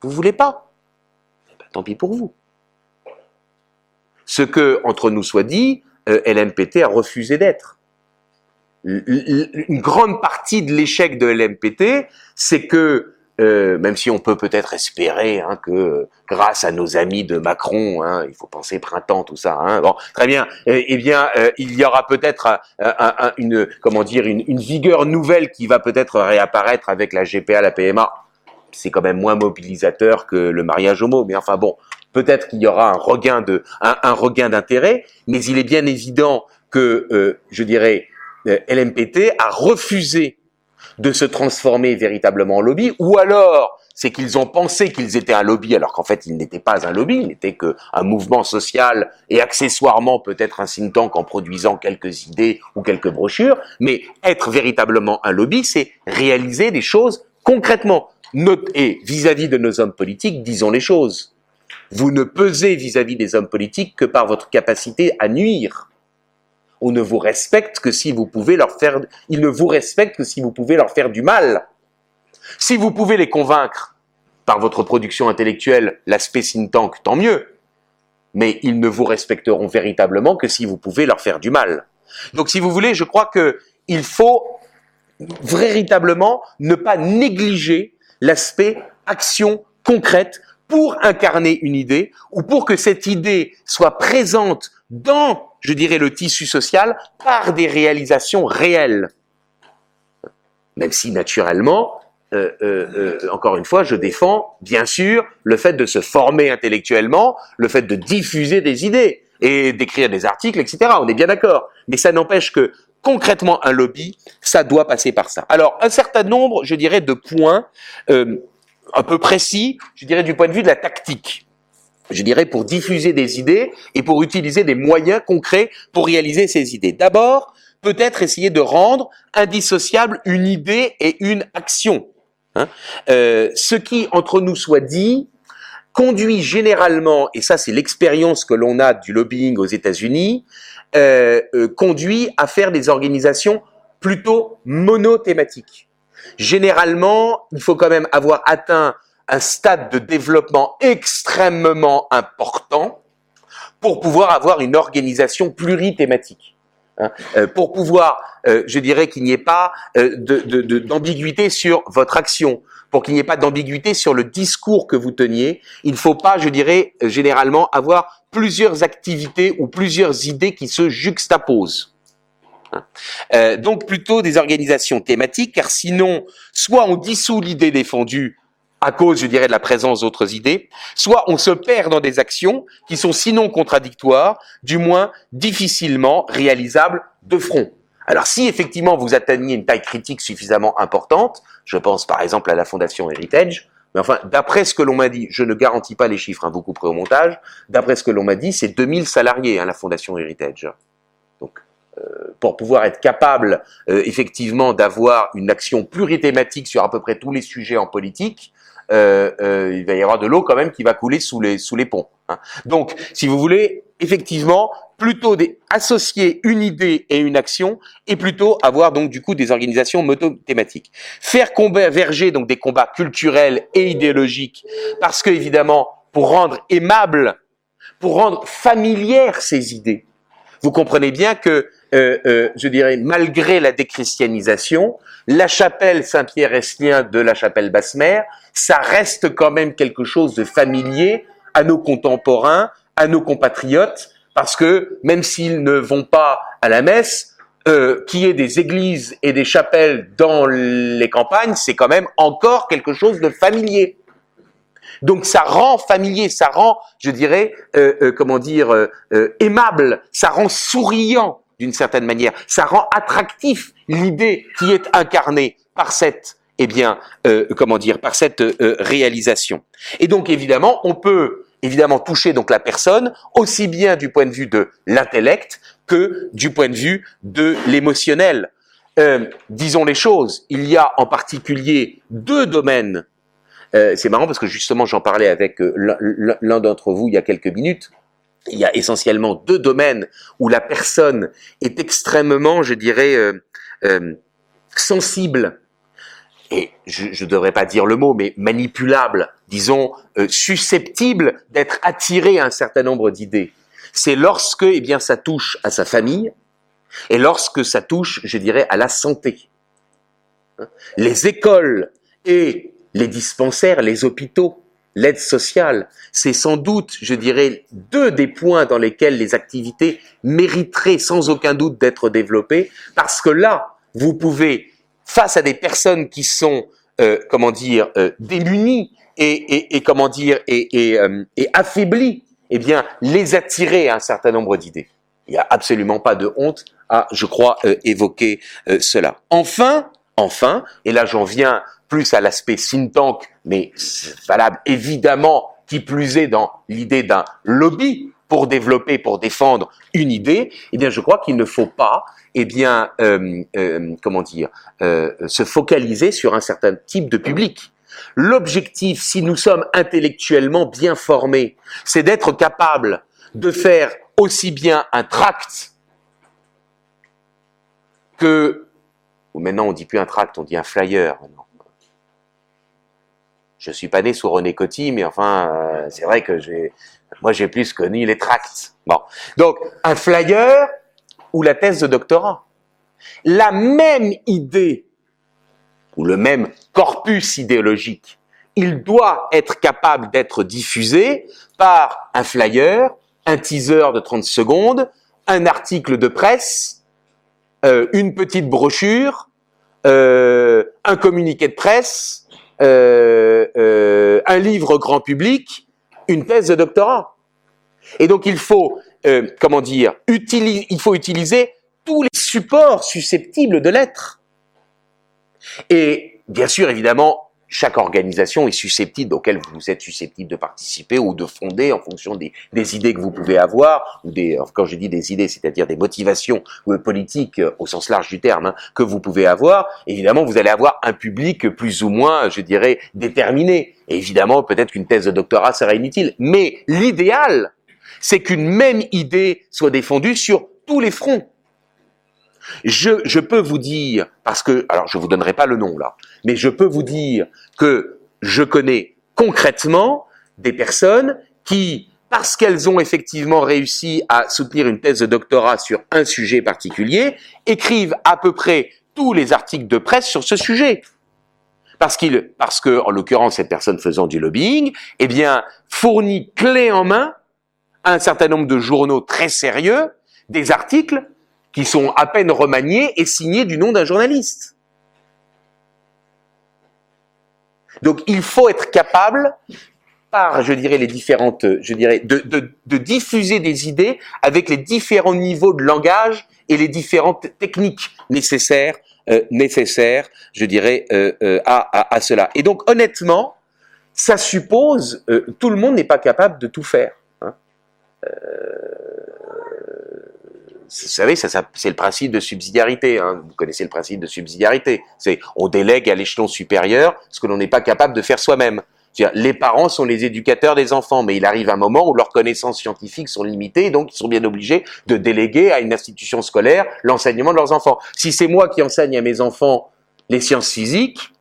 Vous voulez pas? Eh ben, Tant pis pour vous. Ce que, entre nous soit dit, euh, LMPT a refusé d'être. Une grande partie de l'échec de LMPT, c'est que euh, même si on peut peut-être espérer hein, que grâce à nos amis de Macron, hein, il faut penser printemps, tout ça. Hein, bon, très bien. Eh, eh bien, euh, il y aura peut-être une comment dire une, vigueur nouvelle qui va peut-être réapparaître avec la GPA, la PMA. C'est quand même moins mobilisateur que le mariage homo, mais enfin bon, peut-être qu'il y aura un regain de un, un regain d'intérêt, mais il est bien évident que euh, je dirais LMPT a refusé de se transformer véritablement en lobby, ou alors c'est qu'ils ont pensé qu'ils étaient un lobby alors qu'en fait ils n'étaient pas un lobby, ils n'étaient qu'un mouvement social et accessoirement peut-être un think tank en produisant quelques idées ou quelques brochures, mais être véritablement un lobby, c'est réaliser des choses concrètement. Et vis-à-vis de nos hommes politiques, disons les choses. Vous ne pesez vis à -vis des hommes politiques que par votre capacité à nuire on ne vous respecte que si vous pouvez leur faire, respectent que si vous pouvez leur faire du mal. Si vous pouvez les convaincre par votre production intellectuelle, l'aspect think tank, tant mieux. Mais ils ne vous respecteront véritablement que si vous pouvez leur faire du mal. Donc, si vous voulez, je crois que il faut véritablement ne pas négliger l'aspect action concrète pour incarner une idée ou pour que cette idée soit présente dans je dirais, le tissu social par des réalisations réelles. Même si, naturellement, euh, euh, euh, encore une fois, je défends, bien sûr, le fait de se former intellectuellement, le fait de diffuser des idées et d'écrire des articles, etc. On est bien d'accord. Mais ça n'empêche que, concrètement, un lobby, ça doit passer par ça. Alors, un certain nombre, je dirais, de points un peu précis, je dirais, du point de vue de la tactique. Je dirais, pour diffuser des idées et pour utiliser des moyens concrets pour réaliser ces idées. D'abord, peut-être essayer de rendre indissociable une idée et une action. Hein. Euh, ce qui, entre nous, soit dit, conduit généralement, et ça c'est l'expérience que l'on a du lobbying aux États-Unis, euh, euh, conduit à faire des organisations plutôt monothématiques. Généralement, il faut quand même avoir atteint un stade de développement extrêmement important pour pouvoir avoir une organisation plurithématique. Hein, euh, pour pouvoir, euh, je dirais qu'il n'y ait pas euh, d'ambiguïté sur votre action, pour qu'il n'y ait pas d'ambiguïté sur le discours que vous teniez, il ne faut pas, je dirais, généralement avoir plusieurs activités ou plusieurs idées qui se juxtaposent. Hein. donc plutôt des organisations thématiques, car sinon, soit on dissout l'idée défendue à cause, je dirais, de la présence d'autres idées, soit on se perd dans des actions qui sont sinon contradictoires, du moins difficilement réalisables de front. Alors si effectivement vous atteignez une taille critique suffisamment importante, je pense par exemple à la Fondation Heritage, mais enfin, d'après ce que l'on m'a dit, je ne garantis pas les chiffres, hein, vous couperez au montage, d'après ce que l'on m'a dit, c'est 2000 salariés, hein, la Fondation Heritage. Donc, euh, pour pouvoir être capable euh, effectivement d'avoir une action plurithématique sur à peu près tous les sujets en politique, euh, euh, il va y avoir de l'eau quand même qui va couler sous les, sous les ponts. Hein. Donc, si vous voulez, effectivement, plutôt associer une idée et une action, et plutôt avoir donc du coup des organisations moto-thématiques. Faire converger donc des combats culturels et idéologiques, parce que évidemment, pour rendre aimable, pour rendre familières ces idées, vous comprenez bien que, euh, euh, je dirais, malgré la déchristianisation, la chapelle Saint-Pierre-Estlien de la chapelle Basse-Mère, ça reste quand même quelque chose de familier à nos contemporains, à nos compatriotes, parce que même s'ils ne vont pas à la messe, euh, qu'il y ait des églises et des chapelles dans les campagnes, c'est quand même encore quelque chose de familier. Donc ça rend familier, ça rend, je dirais, euh, euh, comment dire, euh, aimable, ça rend souriant d'une certaine manière, ça rend attractif l'idée qui est incarnée par cette, eh bien, comment dire, par cette réalisation. Et donc évidemment, on peut évidemment toucher donc la personne aussi bien du point de vue de l'intellect que du point de vue de l'émotionnel. disons les choses, il y a en particulier deux domaines euh, c'est marrant parce que justement, j'en parlais avec euh, l'un d'entre vous il y a quelques minutes. Il y a essentiellement deux domaines où la personne est extrêmement, je dirais, euh, sensible et je ne devrais pas dire le mot, mais manipulable, disons, susceptible d'être attiré à un certain nombre d'idées. C'est lorsque, eh bien, ça touche à sa famille et lorsque ça touche, je dirais, à la santé. Les écoles et les dispensaires, les hôpitaux, l'aide sociale, c'est sans doute, je dirais, deux des points dans lesquels les activités mériteraient sans aucun doute d'être développées, parce que là, vous pouvez, face à des personnes qui sont, euh, comment dire, euh, démunies et, comment dire, et, euh, et, affaiblies, eh bien, les attirer à un certain nombre d'idées. Il n'y a absolument pas de honte à, je crois, évoquer cela. Enfin, enfin, et là j'en viens plus à l'aspect think tank, mais valable évidemment qui plus est dans l'idée d'un lobby pour développer, pour défendre une idée, eh bien, je crois qu'il ne faut pas, eh bien, euh, euh, comment dire, euh, se focaliser sur un certain type de public. L'objectif, si nous sommes intellectuellement bien formés, c'est d'être capable de faire aussi bien un tract que, ou maintenant on dit plus un tract, on dit un flyer. Je suis pas né sous René Coty, mais enfin, euh, c'est vrai que j'ai, moi j'ai plus connu les tracts. Bon, donc un flyer ou la thèse de doctorat. La même idée ou le même corpus idéologique, il doit être capable d'être diffusé par un flyer, un teaser de 30 secondes, un article de presse, euh, une petite brochure, euh, un communiqué de presse, euh, un livre grand public, une thèse de doctorat. Et donc il faut, euh, comment dire, il faut utiliser tous les supports susceptibles de l'être. Et bien sûr, évidemment, chaque organisation est susceptible, auquel vous êtes susceptible de participer ou de fonder en fonction des, idées que vous pouvez avoir, ou des, quand je dis des idées, c'est-à-dire des motivations politiques euh, au sens large du terme, hein, que vous pouvez avoir. Évidemment, vous allez avoir un public plus ou moins, je dirais, déterminé. Évidemment, peut-être qu'une thèse de doctorat serait inutile. Mais l'idéal, c'est qu'une même idée soit défendue sur tous les fronts. Je, peux vous dire, parce que, alors je vous donnerai pas le nom là, mais je peux vous dire que je connais concrètement des personnes qui, parce qu'elles ont effectivement réussi à soutenir une thèse de doctorat sur un sujet particulier, écrivent à peu près tous les articles de presse sur ce sujet. Parce qu'il, parce que, en l'occurrence, cette personne faisant du lobbying, eh bien, fournit clé en main un certain nombre de journaux très sérieux des articles qui sont à peine remaniés et signés du nom d'un journaliste. Donc il faut être capable, par, je dirais, les différentes, je dirais, de, de, diffuser des idées avec les différents niveaux de langage et les différentes techniques nécessaires, euh, nécessaires, je dirais, euh, euh, à, à, cela. Et donc honnêtement, ça suppose, tout le monde n'est pas capable de tout faire. Hein vous savez, c'est le principe de subsidiarité. Hein. Vous connaissez le principe de subsidiarité. C'est on délègue à l'échelon supérieur ce que l'on n'est pas capable de faire soi-même. Les parents sont les éducateurs des enfants, mais il arrive un moment où leurs connaissances scientifiques sont limitées, donc ils sont bien obligés de déléguer à une institution scolaire l'enseignement de leurs enfants. Si c'est moi qui enseigne à mes enfants les sciences physiques,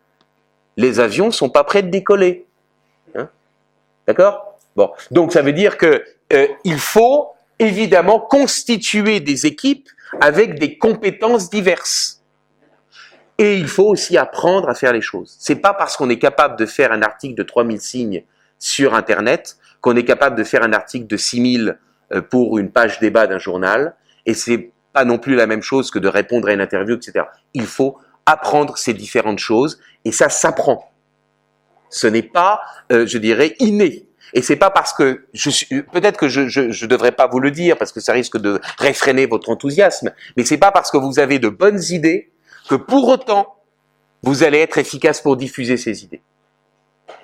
les avions sont pas prêts de décoller. Hein? D'accord? Bon, donc ça veut dire que euh, il faut évidemment constituer des équipes avec des compétences diverses. Et il faut aussi apprendre à faire les choses. C'est pas parce qu'on est capable de faire un article de 3000 signes sur Internet qu'on est capable de faire un article de 6000 euh, pour une page débat d'un journal. Et c'est pas non plus la même chose que de répondre à une interview, etc. Il faut apprendre ces différentes choses et ça s'apprend. Ce n'est pas, euh, je dirais, inné. Et c'est pas parce que je suis, peut-être que je, je, je, devrais pas vous le dire parce que ça risque de réfréner votre enthousiasme, mais c'est pas parce que vous avez de bonnes idées que pour autant vous allez être efficace pour diffuser ces idées.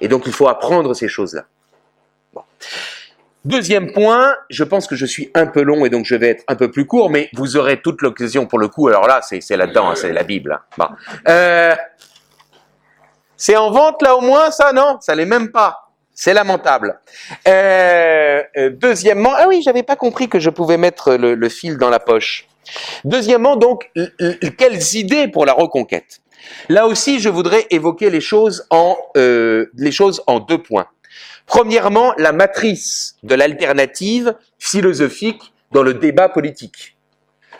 Et donc il faut apprendre ces choses-là. Bon. Deuxième point, je pense que je suis un peu long et donc je vais être un peu plus court, mais vous aurez toute l'occasion pour le coup. Alors là, c'est là-dedans, hein, c'est la Bible. Hein. Bon. Euh, c'est en vente là au moins, ça non? Ça l'est même pas. C'est lamentable. Euh, euh, deuxièmement, ah oui, j'avais pas compris que je pouvais mettre le, fil dans la poche. Deuxièmement, donc, quelles idées pour la reconquête Là aussi, je voudrais évoquer les choses en euh, les choses en deux points. Premièrement, la matrice de l'alternative philosophique dans le débat politique.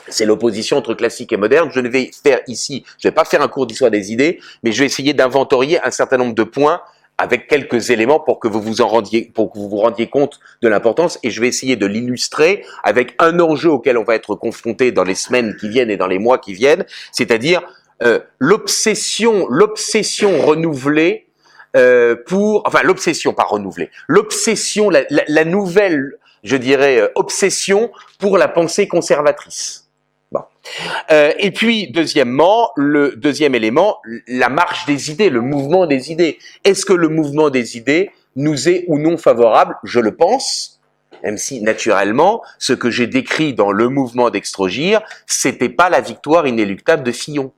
C'est l'opposition entre classique et moderne. Je ne vais faire ici, je ne vais pas faire un cours d'histoire des idées, mais je vais essayer d'inventorier un certain nombre de points avec quelques éléments pour que vous vous en rendiez, pour que vous vous rendiez compte de l'importance. Et je vais essayer de l'illustrer avec un enjeu auquel on va être confronté dans les semaines qui viennent et dans les mois qui viennent, c'est-à-dire euh, l'obsession, l'obsession renouvelée euh, pour, enfin l'obsession pas renouvelée, l'obsession, la, la, la, nouvelle, je dirais, euh, obsession pour la pensée conservatrice. Euh, et puis, deuxièmement, le deuxième élément, la marche des idées, le mouvement des idées. Est-ce que le mouvement des idées nous est ou non favorable? Je le pense, même si naturellement, ce que j'ai décrit dans le mouvement d'Extrogir, c'était pas la victoire inéluctable de Fillon.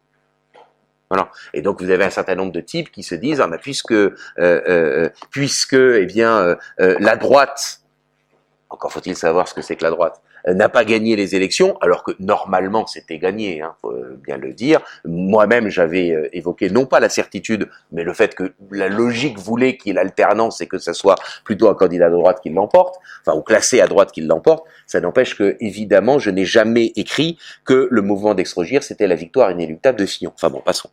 Voilà. Et donc vous avez un certain nombre de types qui se disent ah puisque euh, euh, puisque eh bien la droite encore faut-il savoir ce que c'est que la droite n'a pas gagné les élections, alors que normalement c'était gagné, hein, faut bien le dire. Moi-même, j'avais euh, évoqué non pas la certitude, mais le fait que la logique voulait qu'il y ait l'alternance et que ce soit plutôt un candidat de droite qui l'emporte, enfin ou classé à droite qui l'emporte. Ça n'empêche que, évidemment, je n'ai jamais écrit que le mouvement d'extrogir c'était la victoire inéluctable de Fillon. Enfin bon, passons.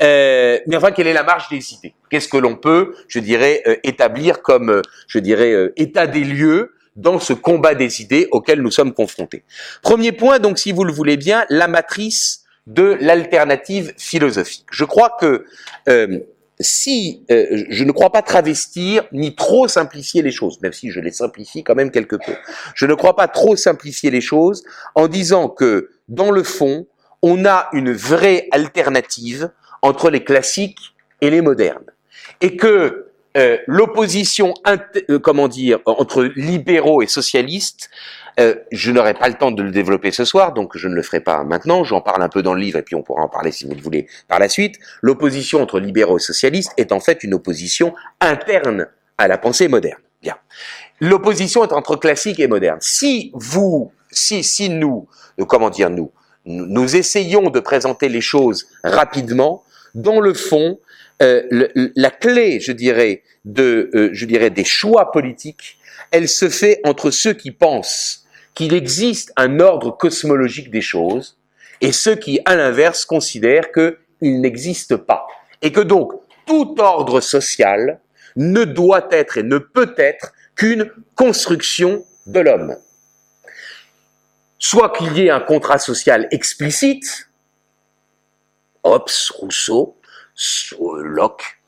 Euh, mais enfin, quelle est la marge des idées? Qu'est-ce que l'on peut, je dirais, euh, établir comme, je dirais, état des lieux dans ce combat des idées auquel nous sommes confrontés. Premier point, donc, si vous le voulez bien, la matrice de l'alternative philosophique. Je crois que euh, si euh, je ne crois pas travestir ni trop simplifier les choses, même si je les simplifie quand même quelque peu, je ne crois pas trop simplifier les choses en disant que dans le fond, on a une vraie alternative entre les classiques et les modernes. et que euh, l'opposition, euh, comment dire, entre libéraux et socialistes, euh, je n'aurai pas le temps de le développer ce soir, donc je ne le ferai pas maintenant. J'en parle un peu dans le livre et puis on pourra en parler si vous le voulez par la suite. L'opposition entre libéraux et socialistes est en fait une opposition interne à la pensée moderne. Bien. L'opposition est entre classique et moderne. Si vous, si, si nous, comment dire nous, nous essayons de présenter les choses rapidement, dans le fond, euh, la clé, je dirais, euh, je dirais, des choix politiques, elle se fait entre ceux qui pensent qu'il existe un ordre cosmologique des choses et ceux qui, à l'inverse, considèrent qu'il n'existe pas. Et que donc, tout ordre social ne doit être et ne peut être qu'une construction de l'homme. Soit qu'il y ait un contrat social explicite, Hobbes, Rousseau, Locke,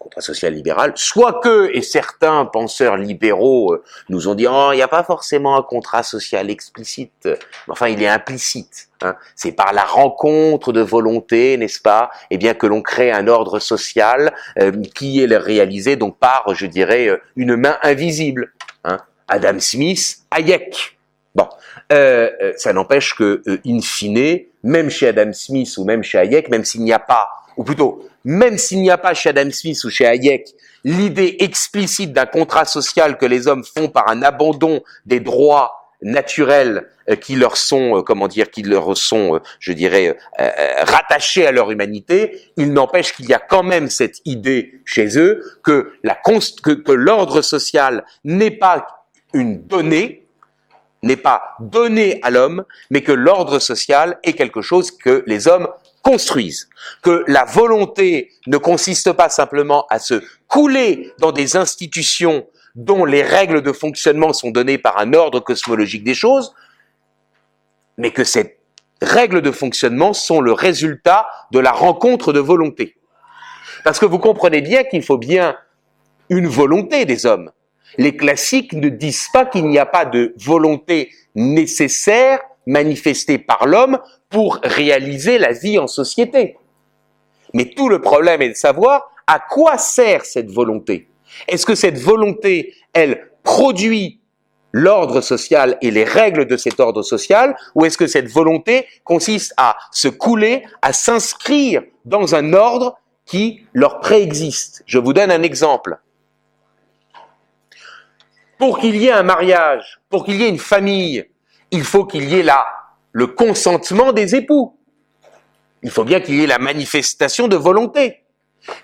contrat social libéral, soit que, et certains penseurs libéraux euh, nous ont dit, oh, il n'y a pas forcément un contrat social explicite, enfin, il est implicite. Hein. C'est par la rencontre de volonté, n'est-ce pas, eh bien que l'on crée un ordre social euh, qui est réalisé donc par, je dirais, euh, une main invisible. Hein. Adam Smith, Hayek. Bon, ça n'empêche que, in fine, même chez Adam Smith ou même chez Hayek, même s'il n'y a pas ou plutôt, même s'il n'y a pas chez Adam Smith ou chez Hayek l'idée explicite d'un contrat social que les hommes font par un abandon des droits naturels euh, qui leur sont, euh, comment dire, qui leur sont, euh, je dirais, rattachés à leur humanité, il n'empêche qu'il y a quand même cette idée chez eux que l'ordre social n'est pas une donnée, n'est pas donné à l'homme, mais que l'ordre social est quelque chose que les hommes construisent, que la volonté ne consiste pas simplement à se couler dans des institutions dont les règles de fonctionnement sont données par un ordre cosmologique des choses, mais que ces règles de fonctionnement sont le résultat de la rencontre de volonté. Parce que vous comprenez bien qu'il faut bien une volonté des hommes. Les classiques ne disent pas qu'il n'y a pas de volonté nécessaire manifestée par l'homme pour réaliser la vie en société. Mais tout le problème est de savoir à quoi sert cette volonté. Est-ce que cette volonté, elle produit l'ordre social et les règles de cet ordre social, ou est-ce que cette volonté consiste à se couler, à s'inscrire dans un ordre qui leur préexiste? Je vous donne un exemple. Pour qu'il y ait un mariage, pour qu'il y ait une famille, il faut qu'il y ait la le consentement des époux. Il faut bien qu'il y ait la manifestation de volonté.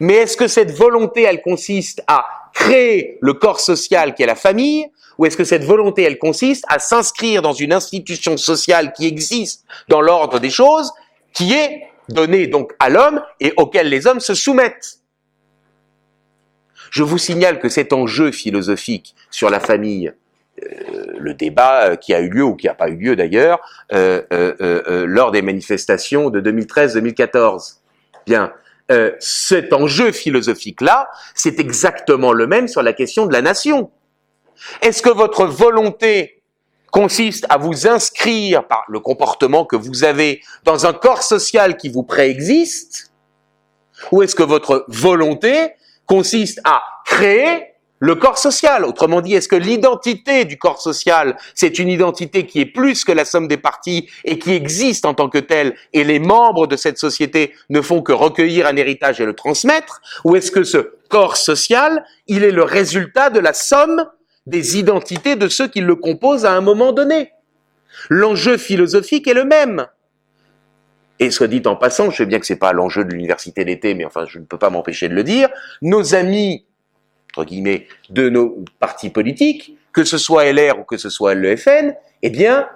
Mais est-ce que cette volonté, elle consiste à créer le corps social qui est la famille, ou est-ce que cette volonté, elle consiste à s'inscrire dans une institution sociale qui existe dans l'ordre des choses, qui est donnée donc à l'homme et auquel les hommes se soumettent? Je vous signale que cet enjeu philosophique sur la famille, le débat euh, qui a eu lieu ou qui n'a pas eu lieu d'ailleurs euh, lors des manifestations de 2013-2014. Bien, cet enjeu philosophique-là, c'est exactement le même sur la question de la nation. Est-ce que votre volonté consiste à vous inscrire par le comportement que vous avez dans un corps social qui vous préexiste Ou est-ce que votre volonté consiste à créer le corps social. Autrement dit, est-ce que l'identité du corps social, c'est une identité qui est plus que la somme des parties et qui existe en tant que telle, et les membres de cette société ne font que recueillir un héritage et le transmettre? Ou est-ce que ce corps social, il est le résultat de la somme des identités de ceux qui le composent à un moment donné? L'enjeu philosophique est le même. Et soit dit en passant, je sais bien que c'est pas l'enjeu de l'université d'été, mais enfin, je ne peux pas m'empêcher de le dire, nos amis guillemets, de nos partis politiques, que ce soit LR ou que ce soit l'EFN, eh bien,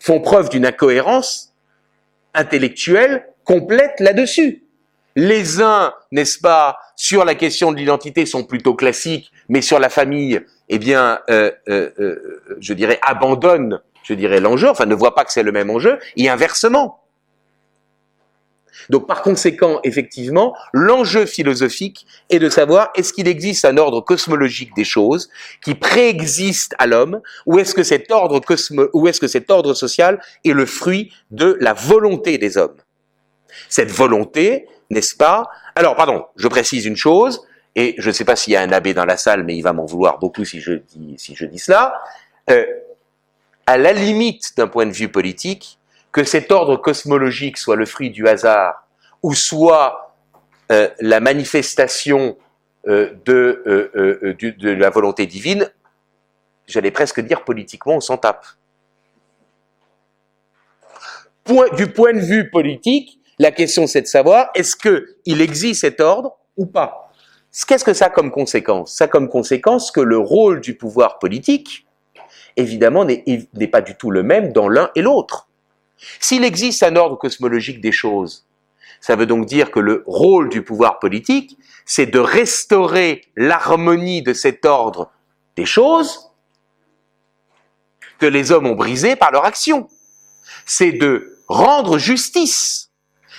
font preuve d'une incohérence intellectuelle complète là-dessus. Les uns, n'est-ce pas, sur la question de l'identité sont plutôt classiques, mais sur la famille, eh bien, euh, euh, euh, je dirais, abandonnent, je dirais, l'enjeu, enfin ne voient pas que c'est le même enjeu, et inversement. Donc par conséquent, effectivement, l'enjeu philosophique est de savoir est-ce qu'il existe un ordre cosmologique des choses qui préexiste à l'homme ou est-ce que cet ordre ou est-ce que cet ordre social est le fruit de la volonté des hommes? Cette volonté, n'est-ce pas, Alors, pardon, je précise une chose, et je ne sais pas s'il y a un abbé dans la salle, mais il va m'en vouloir beaucoup si je dis, si je dis cela. Euh, à la limite d'un point de vue politique, que cet ordre cosmologique soit le fruit du hasard ou soit euh, la manifestation euh, de, euh, de, la volonté divine, j'allais presque dire politiquement, on s'en tape. du point de vue politique, la question c'est de savoir est-ce qu'il existe cet ordre ou pas? Qu'est-ce que ça a comme conséquence? Ça a comme conséquence que le rôle du pouvoir politique, évidemment, n'est pas du tout le même dans l'un et l'autre. S'il existe un ordre cosmologique des choses, ça veut donc dire que le rôle du pouvoir politique, c'est de restaurer l'harmonie de cet ordre des choses que les hommes ont brisé par leur action. C'est de rendre justice.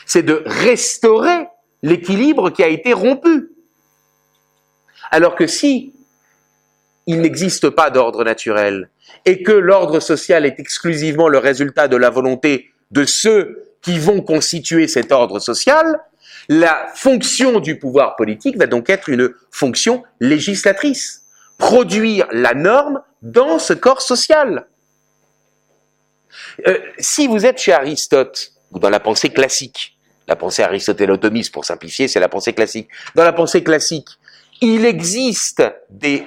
C'est de restaurer l'équilibre qui a été rompu. Alors que si il n'existe pas d'ordre naturel et que l'ordre social est exclusivement le résultat de la volonté de ceux qui vont constituer cet ordre social, la fonction du pouvoir politique va donc être une fonction législatrice, produire la norme dans ce corps social. Euh, si vous êtes chez Aristote, ou dans la pensée classique, la pensée aristotélotomiste pour simplifier, c'est la pensée classique. Dans la pensée classique, il existe des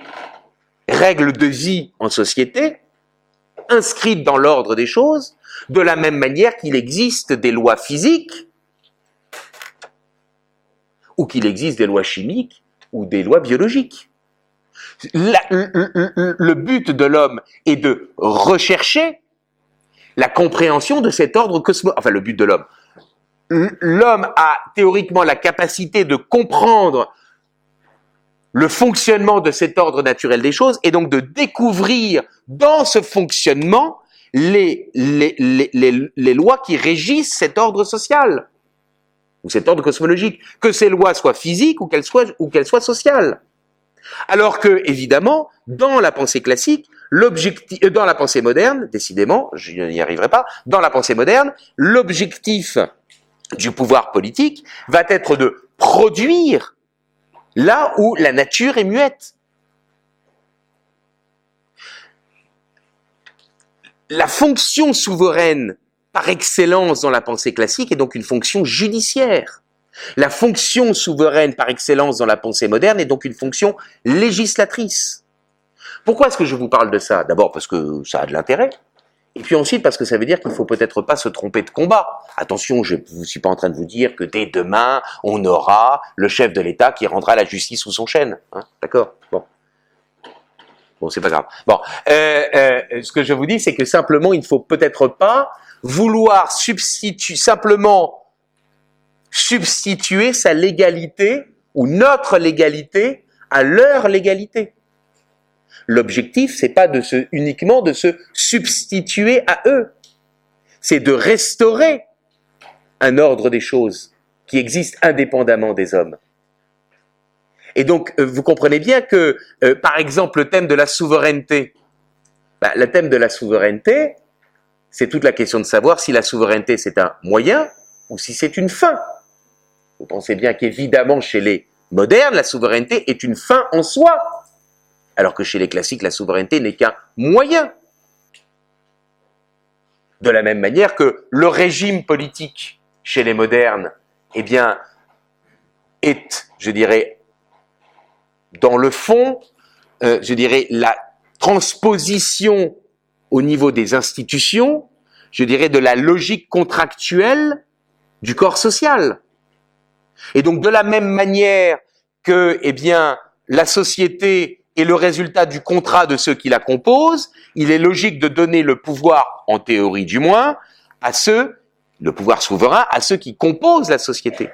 règles de vie en société inscrites dans l'ordre des choses, de la même manière qu'il existe des lois physiques ou qu'il existe des lois chimiques ou des lois biologiques. le, but de l'homme est de rechercher la compréhension de cet ordre cosmos. Enfin, le but de l'homme. L'homme a théoriquement la capacité de comprendre le fonctionnement de cet ordre naturel des choses et donc de découvrir dans ce fonctionnement les, les, les, les, lois qui régissent cet ordre social ou cet ordre cosmologique, que ces lois soient physiques ou qu'elles soient, ou qu'elles soient sociales. Alors que, évidemment, dans la pensée classique, l'objectif, euh, dans la pensée moderne, décidément, je n'y arriverai pas, dans la pensée moderne, l'objectif du pouvoir politique va être de produire là où la nature est muette. La fonction souveraine par excellence dans la pensée classique est donc une fonction judiciaire. La fonction souveraine par excellence dans la pensée moderne est donc une fonction législatrice. Pourquoi est-ce que je vous parle de ça? D'abord parce que ça a de l'intérêt, et puis ensuite, parce que ça veut dire qu'il faut peut-être pas se tromper de combat. Attention, je ne suis pas en train de vous dire que dès demain, on aura le chef de l'État qui rendra la justice sous son chêne. Hein D'accord? Bon. Bon, c'est pas grave. Bon, euh, euh, ce que je vous dis, c'est que simplement, il ne faut peut-être pas vouloir simplement substituer sa légalité ou notre légalité à leur légalité. L'objectif, c'est pas uniquement de se substituer à eux. C'est de restaurer un ordre des choses qui existe indépendamment des hommes. Et donc, euh, vous comprenez bien que, euh, par exemple, le thème de la souveraineté, bah, le thème de la souveraineté, c'est toute la question de savoir si la souveraineté c'est un moyen ou si c'est une fin. Vous pensez bien qu'évidemment, chez les modernes, la souveraineté est une fin en soi alors que chez les classiques, la souveraineté n'est qu'un moyen. De la même manière que le régime politique chez les modernes, eh bien, est, je dirais, dans le fond, euh, je dirais, la transposition au niveau des institutions, je dirais, de la logique contractuelle du corps social. Et donc, de la même manière que, eh bien, la société et le résultat du contrat de ceux qui la composent, il est logique de donner le pouvoir, en théorie du moins, à ceux, le pouvoir souverain, à ceux qui composent la société.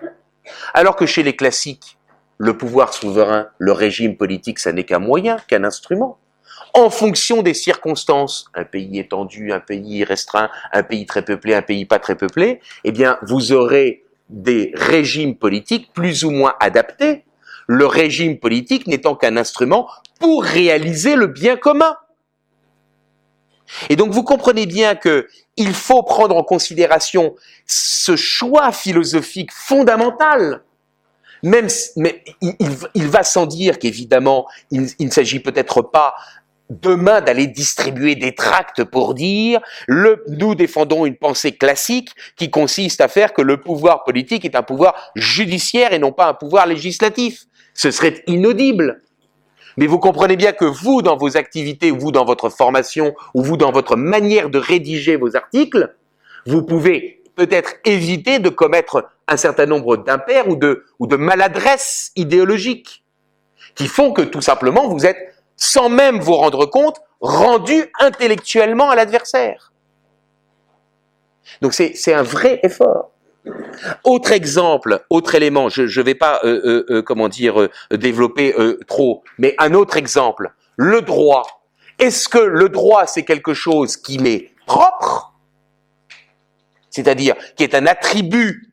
Alors que chez les classiques, le pouvoir souverain, le régime politique, ça n'est qu'un moyen, qu'un instrument. En fonction des circonstances, un pays étendu, un pays restreint, un pays très peuplé, un pays pas très peuplé, eh bien, vous aurez des régimes politiques plus ou moins adaptés le régime politique n'étant qu'un instrument pour réaliser le bien commun. Et donc vous comprenez bien que il faut prendre en considération ce choix philosophique fondamental. même, mais il, va sans dire qu'évidemment, il, ne s'agit peut-être pas demain d'aller distribuer des tracts pour dire le, nous défendons une pensée classique qui consiste à faire que le pouvoir politique est un pouvoir judiciaire et non pas un pouvoir législatif. Ce serait inaudible. Mais vous comprenez bien que vous, dans vos activités, ou vous, dans votre formation, ou vous, dans votre manière de rédiger vos articles, vous pouvez peut-être éviter de commettre un certain nombre d'impairs ou de, ou de maladresses idéologiques qui font que tout simplement vous êtes, sans même vous rendre compte, rendu intellectuellement à l'adversaire. Donc c'est un vrai effort. Autre exemple, autre élément, je ne vais pas, euh, euh, euh, comment dire, développer trop, mais un autre exemple, le droit. Est-ce que le droit, c'est quelque chose qui m'est propre, c'est-à-dire qui est un attribut,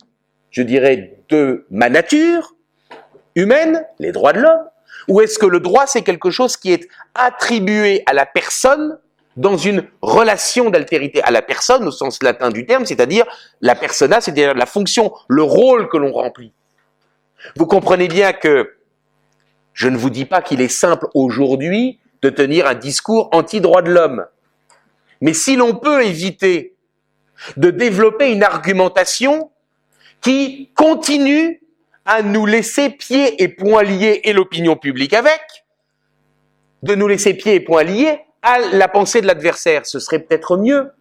je dirais, de ma nature humaine, les droits de l'homme, ou est-ce que le droit, c'est quelque chose qui est attribué à la personne dans une relation d'altérité à la personne au sens latin du terme, c'est-à-dire la persona, c'est-à-dire la fonction, le rôle que l'on remplit. Vous comprenez bien que je ne vous dis pas qu'il est simple aujourd'hui de tenir un discours anti-droit de l'homme. Mais si l'on peut éviter de développer une argumentation qui continue à nous laisser pieds et poings liés et l'opinion publique avec, de nous laisser pieds et poings liés à la pensée de l'adversaire, ce serait peut-être mieux.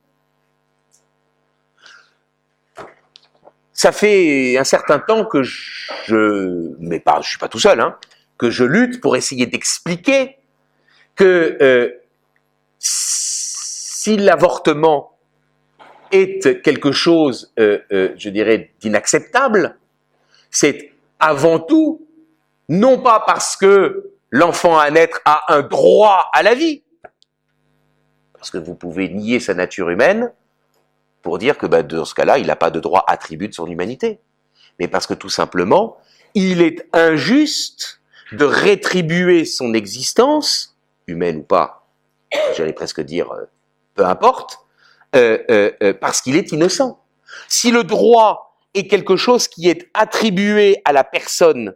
Ça fait un certain temps que je, mais pas, je suis pas tout seul, hein, que je lutte pour essayer d'expliquer que euh, si l'avortement est quelque chose, euh, euh, je dirais, d'inacceptable, c'est avant tout non pas parce que l'enfant à naître a un droit à la vie, parce que vous pouvez nier sa nature humaine pour dire que bah, dans ce cas-là, il n'a pas de droit attribut de son humanité. Mais parce que tout simplement, il est injuste de rétribuer son existence, humaine ou pas, j'allais presque dire euh, peu importe, euh, euh, parce qu'il est innocent. Si le droit est quelque chose qui est attribué à la personne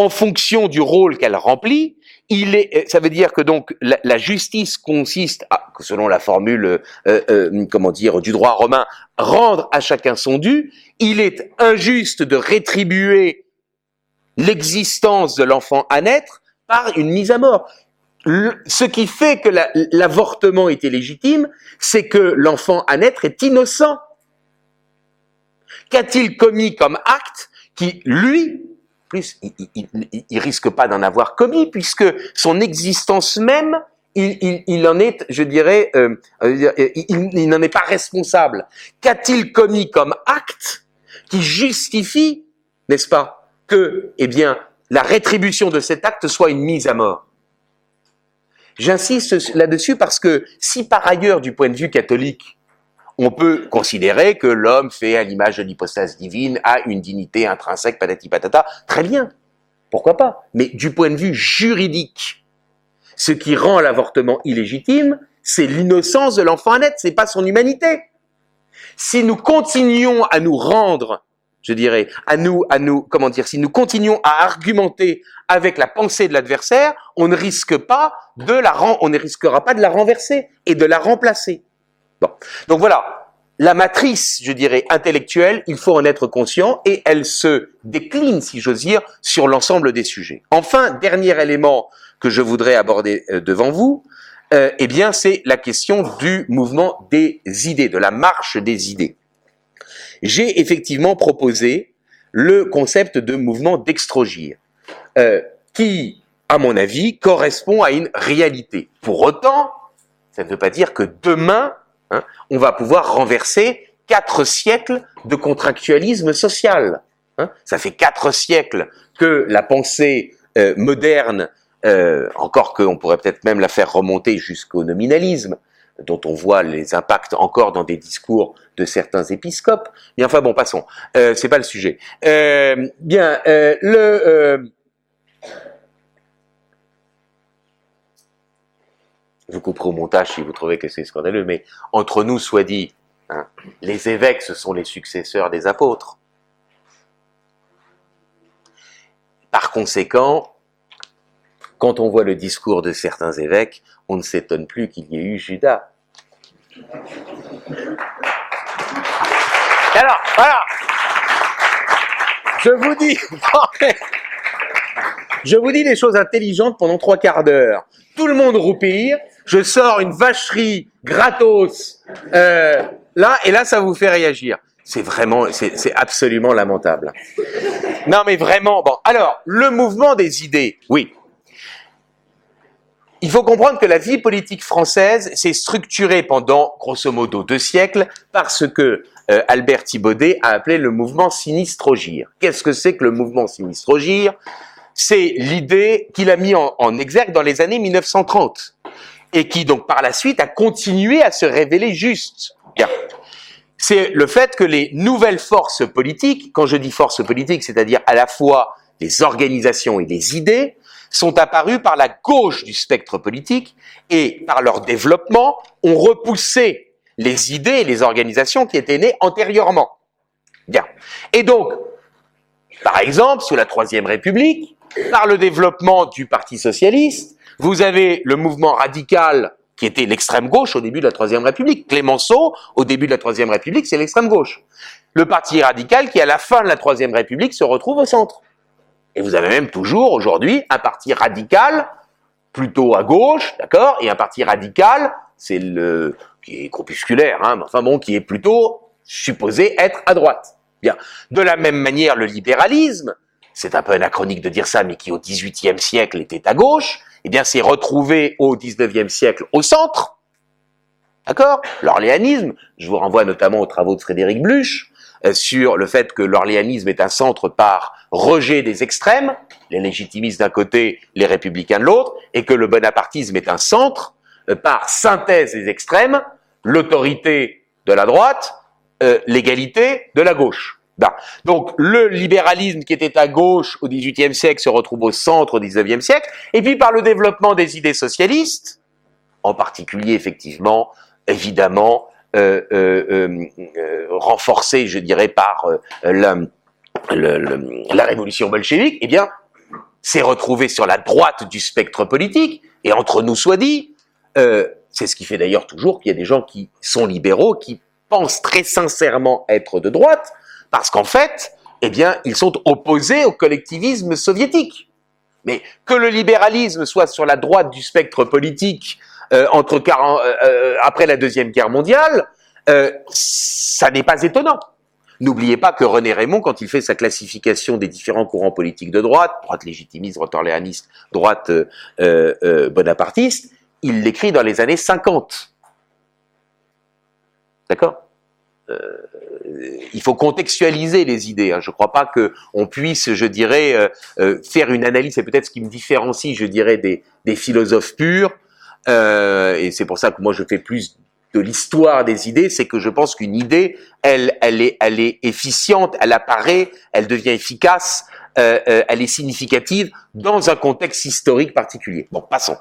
en fonction du rôle qu'elle remplit, il est, euh, ça veut dire que donc la, justice consiste, selon la formule, euh, euh, comment dire, du droit romain, rendre à chacun son dû. Il est injuste de rétribuer l'existence de l'enfant à naître par une mise à mort. ce qui fait que l'avortement était légitime, c'est que l'enfant à naître est innocent. Qu'a-t-il commis comme acte qui, lui, plus, il, risque pas d'en avoir commis puisque son existence même, il, en est, je dirais, euh, euh, il, n'en est pas responsable. Qu'a-t-il commis comme acte qui justifie, n'est-ce pas, que, eh bien, la rétribution de cet acte soit une mise à mort? J'insiste là-dessus parce que si par ailleurs, du point de vue catholique, on peut considérer que l'homme fait à l'image de l'hypostase divine, a une dignité intrinsèque, patati patata. Très bien. Pourquoi pas? Mais du point de vue juridique, ce qui rend l'avortement illégitime, c'est l'innocence de l'enfant à naître, c'est pas son humanité. Si nous continuons à nous rendre, je dirais, à nous, à nous, comment dire, si nous continuons à argumenter avec la pensée de l'adversaire, on ne risque pas de la, on ne risquera pas de la renverser et de la remplacer. Donc voilà, la matrice, je dirais, intellectuelle, il faut en être conscient et elle se décline, si j'ose dire, sur l'ensemble des sujets. Enfin, dernier élément que je voudrais aborder euh, devant vous, euh, eh bien, c'est la question du mouvement des idées, de la marche des idées. J'ai effectivement proposé le concept de mouvement d'extrogir, euh, qui, à mon avis, correspond à une réalité. Pour autant, ça ne veut pas dire que demain, Hein, on va pouvoir renverser quatre siècles de contractualisme social. Hein. Ça fait quatre siècles que la pensée euh, moderne, euh, encore qu'on pourrait peut-être même la faire remonter jusqu'au nominalisme, dont on voit les impacts encore dans des discours de certains épiscopes. Mais enfin bon, passons. Euh, c'est pas le sujet. Bien, le vous couperez au montage si vous trouvez que c'est scandaleux, mais entre nous, soit dit, hein, les évêques, ce sont les successeurs des apôtres. Par conséquent, quand on voit le discours de certains évêques, on ne s'étonne plus qu'il y ait eu Judas. Alors, voilà. Je vous dis, je vous dis des choses intelligentes pendant trois quarts d'heure. Tout le monde roupille. Je sors une vacherie gratos euh, là, et là, ça vous fait réagir. C'est vraiment, c'est absolument lamentable. Non, mais vraiment. Bon, alors, le mouvement des idées, oui. Il faut comprendre que la vie politique française s'est structurée pendant, grosso modo, deux siècles parce que euh, Albert Thibaudet a appelé le mouvement sinistrogir. Qu'est-ce que c'est que le mouvement sinistrogir? C'est l'idée qu'il a mis en, en, exergue dans les années 1930 et qui donc par la suite a continué à se révéler juste. C'est le fait que les nouvelles forces politiques, quand je dis forces politiques, c'est-à-dire à la fois les organisations et les idées, sont apparus par la gauche du spectre politique et par leur développement ont repoussé les idées et les organisations qui étaient nées antérieurement. Bien. Et donc, par exemple, sous la Troisième République, par le développement du Parti socialiste, vous avez le mouvement radical qui était l'extrême gauche au début de la Troisième République. Clémenceau, au début de la Troisième République, c'est l'extrême gauche. Le Parti radical qui, à la fin de la Troisième République, se retrouve au centre. Et vous avez même toujours aujourd'hui un parti radical, plutôt à gauche, d'accord, et un parti radical, c'est le qui est corpusculaire, hein, mais enfin bon, qui est plutôt supposé être à droite. Bien. De la même manière, le libéralisme, c'est un peu anachronique de dire ça, mais qui au XVIIIe siècle était à gauche, eh bien, s'est retrouvé au XIXe siècle au centre. D'accord? L'orléanisme, je vous renvoie notamment aux travaux de Frédéric Bluch, euh, sur le fait que l'orléanisme est un centre par rejet des extrêmes, les légitimistes d'un côté, les républicains de l'autre, et que le bonapartisme est un centre euh, par synthèse des extrêmes, l'autorité de la droite, euh, l'égalité de la gauche. Donc le libéralisme qui était à gauche au XVIIIe siècle se retrouve au centre au XIXe siècle, et puis par le développement des idées socialistes, en particulier effectivement, évidemment, euh, euh, euh, renforcé, je dirais, par la, la, révolution bolchevique, eh bien, s'est retrouvé sur la droite du spectre politique, et entre nous soit dit, c'est ce qui fait d'ailleurs toujours qu'il y a des gens qui sont libéraux, qui pensent très sincèrement être de droite, parce qu'en fait, eh bien, ils sont opposés au collectivisme soviétique. Mais que le libéralisme soit sur la droite du spectre politique euh, entre 40, euh, euh, après la deuxième guerre mondiale, ça n'est pas étonnant. N'oubliez pas que René Raymond, quand il fait sa classification des différents courants politiques de droite, droite légitimiste, droite orléaniste, droite bonapartiste, il l'écrit dans les années 50. D'accord? Il faut contextualiser les idées. Hein. Je ne crois pas qu'on puisse, je dirais, faire une analyse. C'est peut-être ce qui me différencie, je dirais, des, philosophes purs euh, et c'est pour ça que moi je fais plus de l'histoire des idées, c'est que je pense qu'une idée, elle, elle est, elle est efficiente, elle apparaît, elle devient efficace, euh, euh, elle est significative dans un contexte historique particulier. Bon, passons.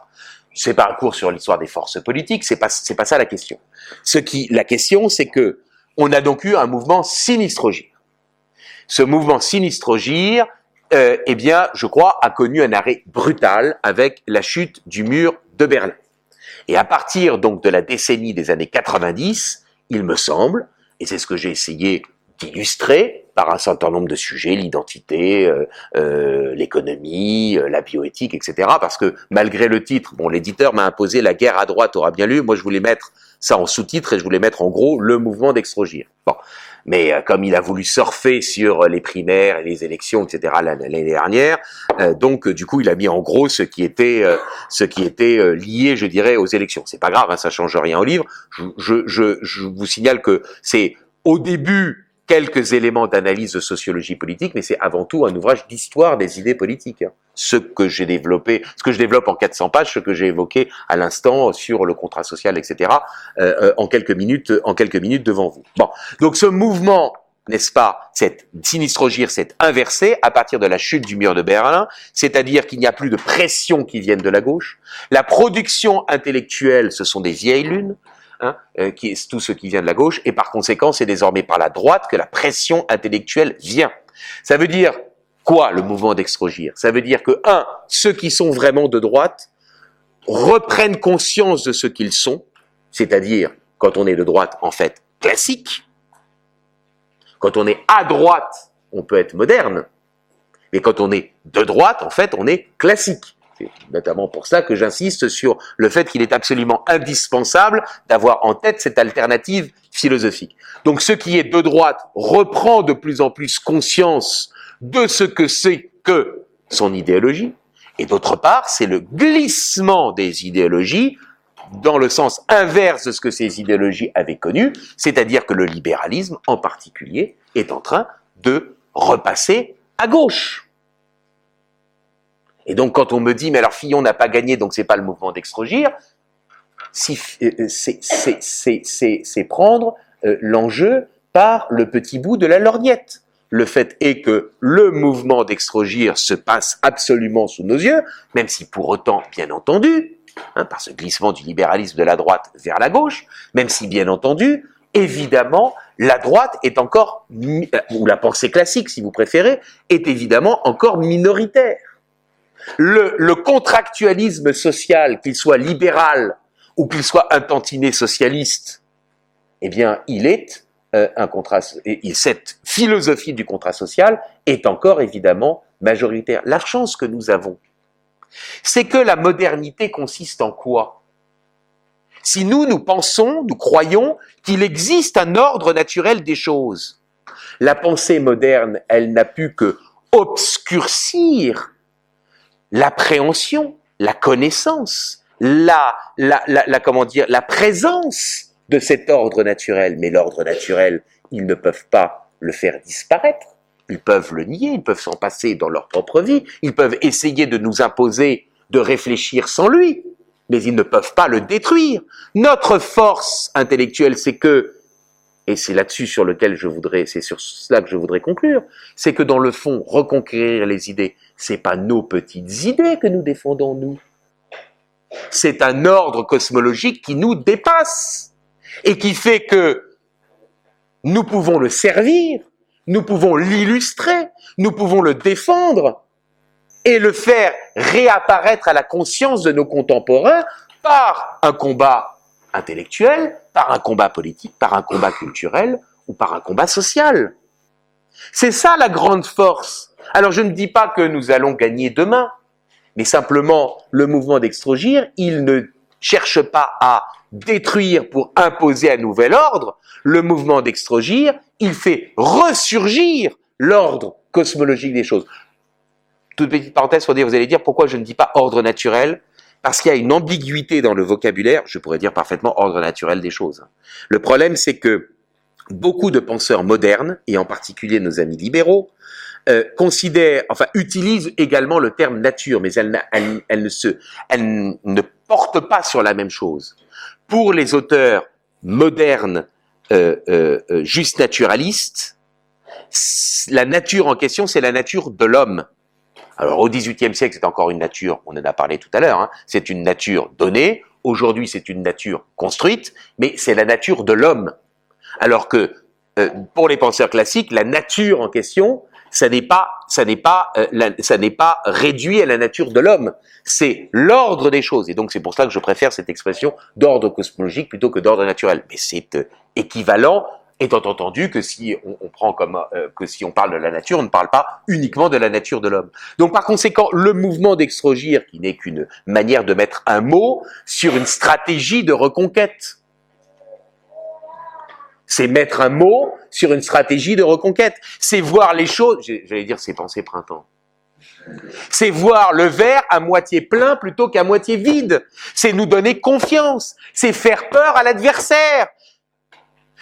C'est pas un cours sur l'histoire des forces politiques, c'est pas, c'est pas ça la question. Ce qui, la question, c'est que on a donc eu un mouvement sinistrogire. Ce mouvement sinistrogire, euh, eh bien, je crois, a connu un arrêt brutal avec la chute du mur de Berlin. Et à partir donc de la décennie des années 90, il me semble, et c'est ce que j'ai essayé d'illustrer par un certain nombre de sujets, l'identité, euh, euh, l'économie, la bioéthique, etc. Parce que malgré le titre, bon, l'éditeur m'a imposé la guerre à droite aura bien lu, moi je voulais mettre ça en sous-titre et je voulais mettre en gros le mouvement d'extrogir. Bon, mais euh, comme il a voulu surfer sur les primaires et les élections, etc. l'année dernière, euh, donc du coup il a mis en gros ce qui était euh, ce qui était lié, je dirais, aux élections. C'est pas grave, hein, ça change rien au livre. Je, je, je, je vous signale que c'est au début quelques éléments d'analyse de sociologie politique, mais c'est avant tout un ouvrage d'histoire des idées politiques. Hein. Ce que j'ai développé, ce que je développe en 400 pages, ce que j'ai évoqué à l'instant sur le contrat social, etc. Euh, euh, en quelques minutes, en quelques minutes devant vous. Bon, donc ce mouvement n'est-ce pas, cette sinistrogire s'est inversé à partir de la chute du mur de Berlin, c'est-à-dire qu'il n'y a plus de pression qui viennent de la gauche. La production intellectuelle, ce sont des vieilles lunes. Hein, euh, qui est tout ce qui vient de la gauche, et par conséquent, c'est désormais par la droite que la pression intellectuelle vient. Ça veut dire quoi le mouvement d'extrogir? Ça veut dire que, un, ceux qui sont vraiment de droite reprennent conscience de ce qu'ils sont, c'est-à-dire, quand on est de droite, en fait, classique. Quand on est à droite, on peut être moderne. Mais quand on est de droite, en fait, on est classique. C'est notamment pour ça que j'insiste sur le fait qu'il est absolument indispensable d'avoir en tête cette alternative philosophique. Donc ce qui est de droite reprend de plus en plus conscience de ce que c'est que son idéologie, et d'autre part, c'est le glissement des idéologies dans le sens inverse de ce que ces idéologies avaient connu, c'est-à-dire que le libéralisme en particulier est en train de repasser à gauche. Et donc quand on me dit mais alors Fillon n'a pas gagné donc c'est pas le mouvement d'extrogir, euh, euh, c'est prendre euh, l'enjeu par le petit bout de la lorgnette. Le fait est que le mouvement d'extrogir se passe absolument sous nos yeux, même si pour autant, bien entendu, hein, par ce glissement du libéralisme de la droite vers la gauche, même si bien entendu, évidemment, la droite est encore, ou la pensée classique si vous préférez, est évidemment encore minoritaire. Le, contractualisme social, qu'il soit libéral ou qu'il soit un tantinet socialiste, eh bien, il est euh, un contrat, et, cette philosophie du contrat social est encore évidemment majoritaire. La chance que nous avons, c'est que la modernité consiste en quoi? Si nous, nous pensons, nous croyons qu'il existe un ordre naturel des choses, la pensée moderne, elle n'a pu que obscurcir l'appréhension, la connaissance, la, la, la, comment dire, la présence de cet ordre naturel. Mais l'ordre naturel, ils ne peuvent pas le faire disparaître. Ils peuvent le nier, ils peuvent s'en passer dans leur propre vie, ils peuvent essayer de nous imposer de réfléchir sans lui, mais ils ne peuvent pas le détruire. Notre force intellectuelle, c'est que, et c'est là-dessus sur lequel je voudrais, c'est sur cela que je voudrais conclure, c'est que dans le fond, reconquérir les idées, c'est pas nos petites idées que nous défendons nous. C'est un ordre cosmologique qui nous dépasse et qui fait que nous pouvons le servir, nous pouvons l'illustrer, nous pouvons le défendre et le faire réapparaître à la conscience de nos contemporains par un combat intellectuel, par un combat politique, par un combat culturel ou par un combat social. C'est ça la grande force. Alors je ne dis pas que nous allons gagner demain, mais simplement le mouvement d'extrogir, il ne cherche pas à détruire pour imposer un nouvel ordre, le mouvement d'extrogir, il fait ressurgir l'ordre cosmologique des choses. Toute petite parenthèse pour dire, vous allez dire pourquoi je ne dis pas ordre naturel? Parce qu'il y a une ambiguïté dans le vocabulaire, je pourrais dire parfaitement ordre naturel des choses. Le problème, c'est que beaucoup de penseurs modernes, et en particulier nos amis libéraux, euh, considèrent, enfin, utilisent également le terme nature, mais elle, elle, ne se, elle ne porte pas sur la même chose pour les auteurs modernes, euh, euh, euh, juste naturalistes, la nature en question, c'est la nature de l'homme. Alors au XVIIIe siècle, c'est encore une nature, on en a parlé tout à l'heure, hein, c'est une nature donnée, aujourd'hui c'est une nature construite, mais c'est la nature de l'homme. Alors que euh, pour les penseurs classiques, la nature en question, ça n'est pas, ça n'est pas, euh, ça n'est pas réduit à la nature de l'homme. C'est l'ordre des choses. Et donc c'est pour cela que je préfère cette expression d'ordre cosmologique plutôt que d'ordre naturel. Mais c'est euh, équivalent, étant entendu que si on, prend comme euh, que si on parle de la nature, on ne parle pas uniquement de la nature de l'homme. Donc par conséquent, le mouvement d'extrogir, qui n'est qu'une manière de mettre un mot sur une stratégie de reconquête c'est mettre un mot sur une stratégie de reconquête. C'est voir les choses, j'allais dire c'est penser printemps. C'est voir le verre à moitié plein plutôt qu'à moitié vide. C'est nous donner confiance. C'est faire peur à l'adversaire.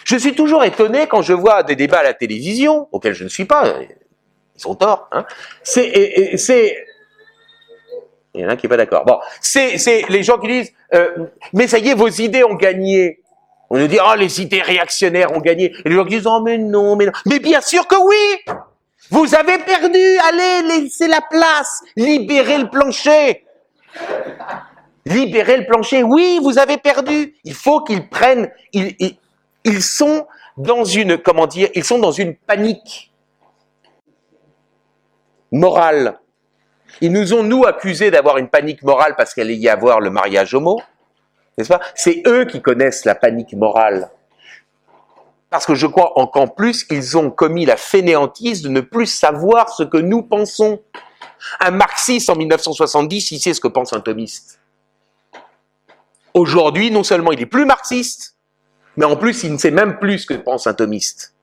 Je suis toujours étonné quand je vois des débats à la télévision, auxquels je ne suis pas, ils sont tort. Hein. C'est, c'est, il y en a un qui est pas d'accord. Bon, c'est, c'est les gens qui disent, euh, mais ça y est, vos idées ont gagné. On nous dit, oh, les idées réactionnaires ont gagné. Et les gens disent, oh, mais non, mais non. Mais bien sûr que oui! Vous avez perdu! Allez, laissez la place! Libérez le plancher! Libérez le plancher! Oui, vous avez perdu! Il faut qu'ils prennent, ils, ils, sont dans une, comment dire, ils sont dans une panique. morale. Ils nous ont, nous, accusés d'avoir une panique morale parce qu'elle y avoir le mariage homo. N'est-ce pas? C'est eux qui connaissent la panique morale. Parce que je crois qu'en plus, ils ont commis la fainéantise de ne plus savoir ce que nous pensons. Un marxiste en 1970, il sait ce que pense un thomiste. Aujourd'hui, non seulement il est plus marxiste, mais en plus, il ne sait même plus ce que pense un thomiste.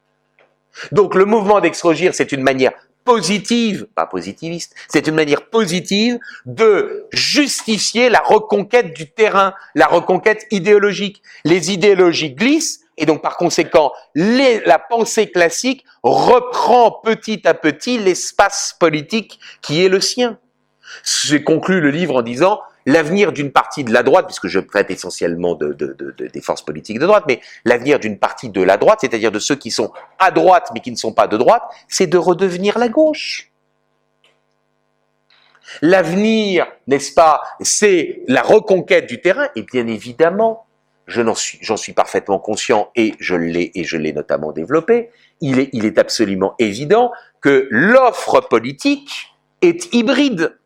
Donc le mouvement d'extrogir, c'est une manière positive, pas positiviste, c'est une manière positive de justifier la reconquête du terrain, la reconquête idéologique. Les idéologies glissent et donc par conséquent, la pensée classique reprend petit à petit l'espace politique qui est le sien. J'ai conclu le livre en disant l'avenir d'une partie de la droite, puisque je traite essentiellement de, des forces politiques de droite, mais l'avenir d'une partie de la droite, c'est-à-dire de ceux qui sont à droite mais qui ne sont pas de droite, c'est de redevenir la gauche. L'avenir, n'est-ce pas, c'est la reconquête du terrain, et bien évidemment, j'en suis, parfaitement conscient et je l'ai et je l'ai notamment développé. Il est absolument évident que l'offre politique est hybride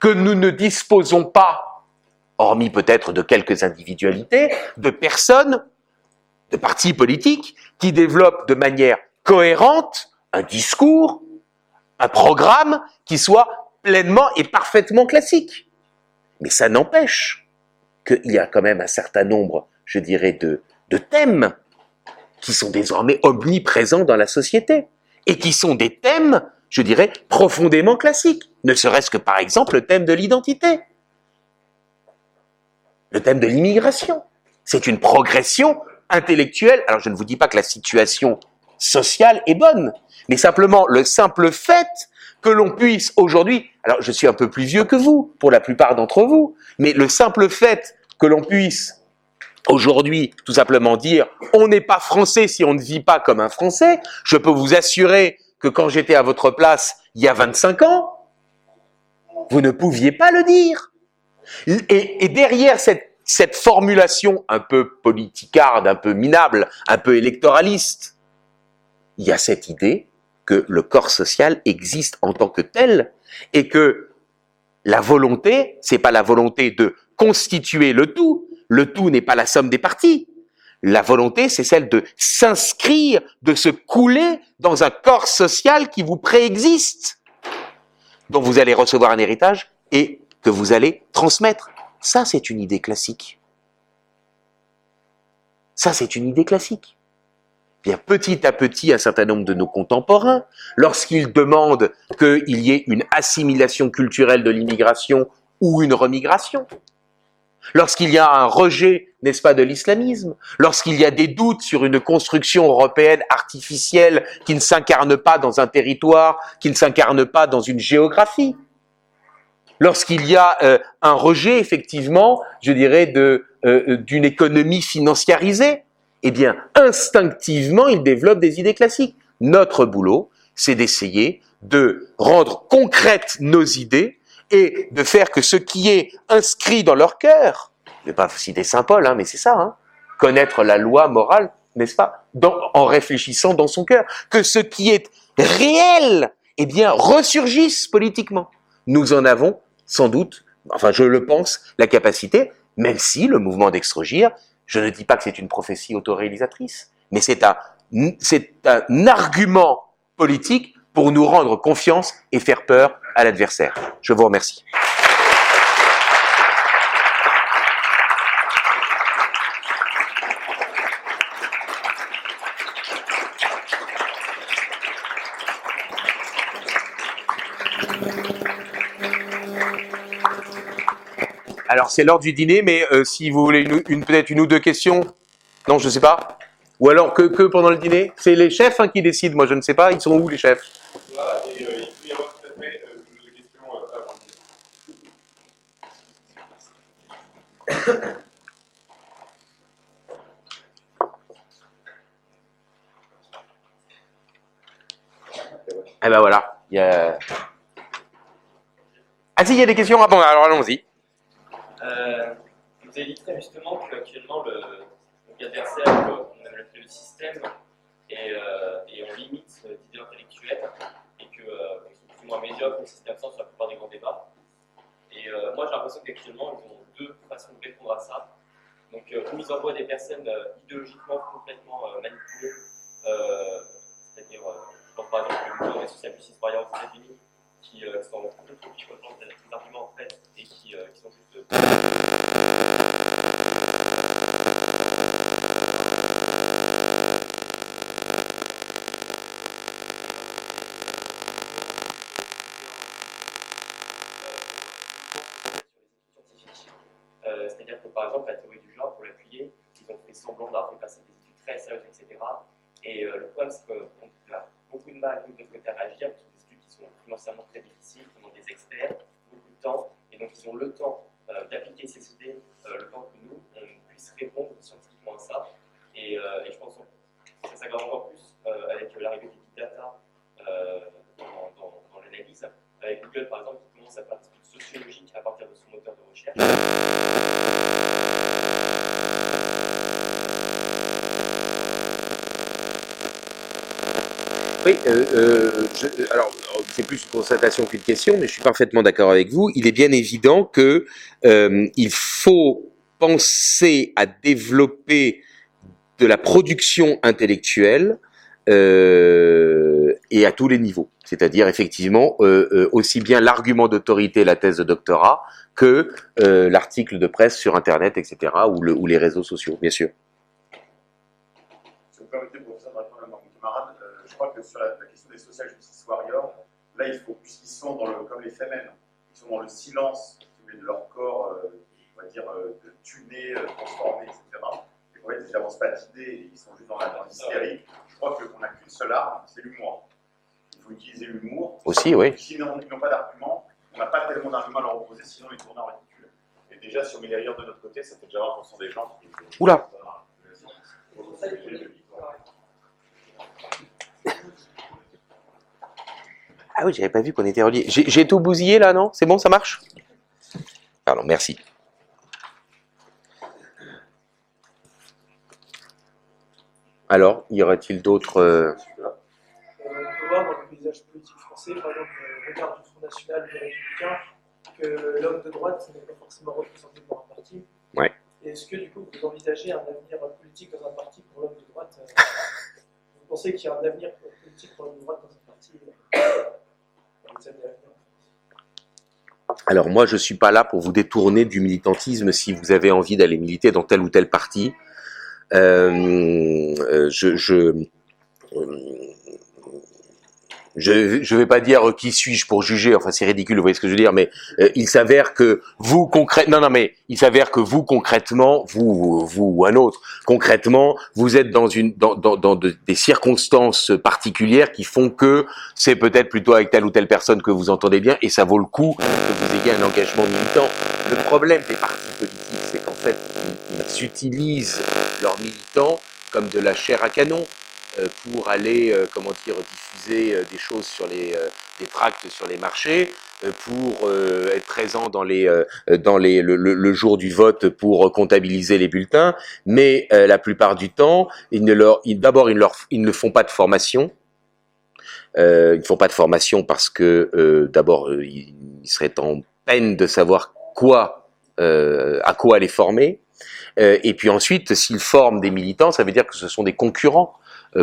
que nous ne disposons pas, hormis peut-être de quelques individualités, de personnes, de partis politiques, qui développent de manière cohérente un discours, un programme qui soit pleinement et parfaitement classique. Mais ça n'empêche qu'il y a quand même un certain nombre, je dirais, de, thèmes qui sont désormais omniprésents dans la société et qui sont des thèmes je dirais, profondément classique. Ne serait-ce que par exemple le thème de l'identité. Le thème de l'immigration. C'est une progression intellectuelle. Alors je ne vous dis pas que la situation sociale est bonne, mais simplement le simple fait que l'on puisse aujourd'hui, alors je suis un peu plus vieux que vous, pour la plupart d'entre vous, mais le simple fait que l'on puisse aujourd'hui tout simplement dire on n'est pas français si on ne vit pas comme un français, je peux vous assurer que quand j'étais à votre place il y a 25 ans, vous ne pouviez pas le dire. Et, derrière cette, cette formulation un peu politicarde, un peu minable, un peu électoraliste, il y a cette idée que le corps social existe en tant que tel et que la volonté, c'est pas la volonté de constituer le tout, le tout n'est pas la somme des parties, la volonté, c'est celle de s'inscrire, de se couler dans un corps social qui vous préexiste, dont vous allez recevoir un héritage et que vous allez transmettre. Ça, c'est une idée classique. Ça, c'est une idée classique. Bien, petit à petit, un certain nombre de nos contemporains, lorsqu'ils demandent qu'il y ait une assimilation culturelle de l'immigration ou une remigration, lorsqu'il y a un rejet, n'est-ce pas, de l'islamisme, lorsqu'il y a des doutes sur une construction européenne artificielle qui ne s'incarne pas dans un territoire, qui ne s'incarne pas dans une géographie, lorsqu'il y a euh, un rejet, effectivement, je dirais, euh, d'une économie financiarisée, eh bien, instinctivement, il développe des idées classiques. Notre boulot, c'est d'essayer de rendre concrètes nos idées et de faire que ce qui est inscrit dans leur cœur, je ne vais pas citer Saint Paul, hein, mais c'est ça, hein, connaître la loi morale, n'est-ce pas, en réfléchissant dans son cœur, que ce qui est réel, eh bien, ressurgisse politiquement. Nous en avons sans doute, enfin je le pense, la capacité, même si le mouvement d'extrogir, je ne dis pas que c'est une prophétie autoréalisatrice, mais c'est un, c'est un argument politique pour nous rendre confiance et faire peur à l'adversaire. Je vous remercie. Alors c'est l'heure du dîner, mais euh, si vous voulez une, peut-être une ou deux questions, non, je ne sais pas. Ou alors que, pendant le dîner? C'est les chefs hein, qui décident, moi je ne sais pas, ils sont où les chefs et euh, il peut y avoir tout à fait euh, des questions euh, avant Eh ben voilà, il y a... Ah si, il y a des questions Ah bon, alors allons-y. Euh, vous avez dit très justement qu'actuellement, le, adversaire, on a le système, et, euh, et on limite l'idée intellectuelle, et que moins médiocre, si c'est absent sur la plupart des grands débats. Et euh, moi, j'ai l'impression qu'actuellement, ils ont deux façons de répondre à ça. Donc, euh, où ils envoient des personnes euh, idéologiquement complètement euh, manipulées, euh, c'est-à-dire, par exemple au mouvement des social justice warriors aux États-Unis, qui euh, sont complètement qui des arguments en fait et qui, qui sont juste. Euh, C'est-à-dire que par exemple, la théorie du genre, pour l'appuyer, ils ont fait semblant d'avoir fait passer des études très sérieuses, etc. Et euh, le problème, c'est qu'on a beaucoup de mal, nous, de notre côté, à réagir, parce que des études qui sont financièrement très difficiles, qui ont des experts, beaucoup de temps, et donc ils ont le temps euh, d'appliquer ces idées, euh, le temps que nous, on puisse répondre scientifiquement à ça. Et, euh, et je pense que ça s'aggrave encore plus euh, avec l'arrivée des big data euh, dans, dans- dans l'analyse, avec Google par exemple, qui commence à faire des études sociologiques à partir de son moteur de recherche. Oui, euh, euh, je- alors c'est plus une constatation qu'une question, mais je suis parfaitement d'accord avec vous. Il est bien évident que euh, il faut penser à développer de la production intellectuelle euh, et à tous les niveaux. C'est-à-dire effectivement euh, euh, aussi bien l'argument d'autorité, la thèse de doctorat, que l'article de presse sur Internet, etc., ou, le, ou les réseaux sociaux, bien sûr. Si vous permettez, à mon camarade, je crois que sur la question des social justice warriors, là, il faut, puisqu'ils sont dans le, comme les femmes, ils sont dans le silence vous de leur corps, euh, on va dire, euh, de tuné, euh, transformé, etc. Et en fait, ils n'avancent pas d'idées, ils sont juste dans la dans l'hystérie. Je crois qu'on n'a qu'une seule arme, c'est l'humour. Il faut utiliser l'humour. Aussi, oui. Sinon, ils n'ont pas d'arguments, on n'a pas tellement d'arguments à leur opposer, sinon ils tournent en ridicule. Et déjà, si on met les rires de notre côté, ça fait déjà 20% des gens qui. Oula. Ah oui, j'avais pas vu qu'on était reliés. J'ai tout bousillé là, non? C'est bon, ça marche? Pardon, merci. Alors, y aurait-il d'autres euh, Euh, on peut voir dans le paysage politique français, par exemple, le regard du Front National des Républicains, que l'homme de droite n'est pas forcément représenté par un parti. Ouais. Et est-ce que du coup vous envisagez un avenir politique dans un parti pour l'homme de droite? Euh, Vous pensez qu'il y a un avenir politique pour l'homme de droite dans un parti? Alors moi, je suis pas là pour vous détourner du militantisme si vous avez envie d'aller militer dans tel ou tel parti. Euh, euh, je, je, euh, je, je vais pas dire euh, qui suis-je pour juger. Enfin, c'est ridicule, vous voyez ce que je veux dire. Mais euh, il s'avère que vous concrètement, non, non, mais il s'avère que vous concrètement, vous, vous, vous ou un autre, concrètement, vous êtes dans une, dans, dans, dans de- des circonstances particulières qui font que c'est peut-être plutôt avec telle ou telle personne que vous entendez bien, et ça vaut le coup que vous ayez un engagement militant. Le problème des partis politiques, c'est qu'en fait, ils, ils utilisent leurs militants comme de la chair à canon pour aller, euh, comment dire, diffuser euh, des choses sur les, euh, des tracts sur les marchés, euh, pour euh, être présent dans les, euh, dans les, le, le- le jour du vote pour euh, comptabiliser les bulletins, mais euh, la plupart du temps, ils ne leur, d'abord, ils, leur, ils ne font pas de formation. Euh, ils ne font pas de formation parce que euh, d'abord, euh, ils, seraient en peine de savoir quoi, euh, à quoi les former. Euh, et puis ensuite, s'ils forment des militants, ça veut dire que ce sont des concurrents euh,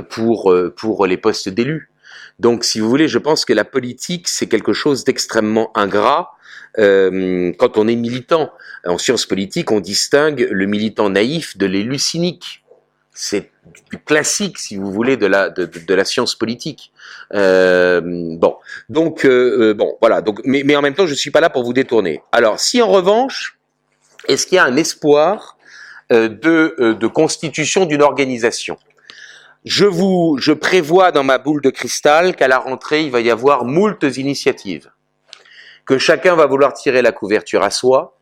pour euh, pour les postes d'élus. Donc, si vous voulez, je pense que la politique c'est quelque chose d'extrêmement ingrat euh, quand on est militant. En sciences politiques, on distingue le militant naïf de l'élu cynique. C'est du classique, si vous voulez, de la de, de- la science politique. Euh, bon, donc euh, euh, bon, voilà. Donc, mais, mais en même temps, je suis pas là pour vous détourner. Alors, si en revanche, est-ce qu'il y a un espoir euh, de, euh, de constitution d'une organisation? Je vous, je prévois dans ma boule de cristal qu'à la rentrée, il va y avoir moultes initiatives, que chacun va vouloir tirer la couverture à soi.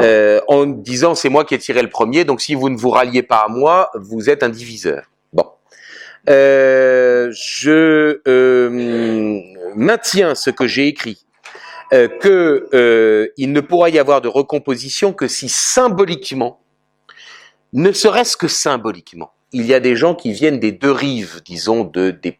euh, en disant c'est moi qui ai tiré le premier, donc si vous ne vous ralliez pas à moi, vous êtes un diviseur. Bon, Euh, je euh, maintiens ce que j'ai écrit, que il ne pourra y avoir de recomposition que si symboliquement, ne serait-ce que symboliquement, il y a des gens qui viennent des deux rives, disons, de des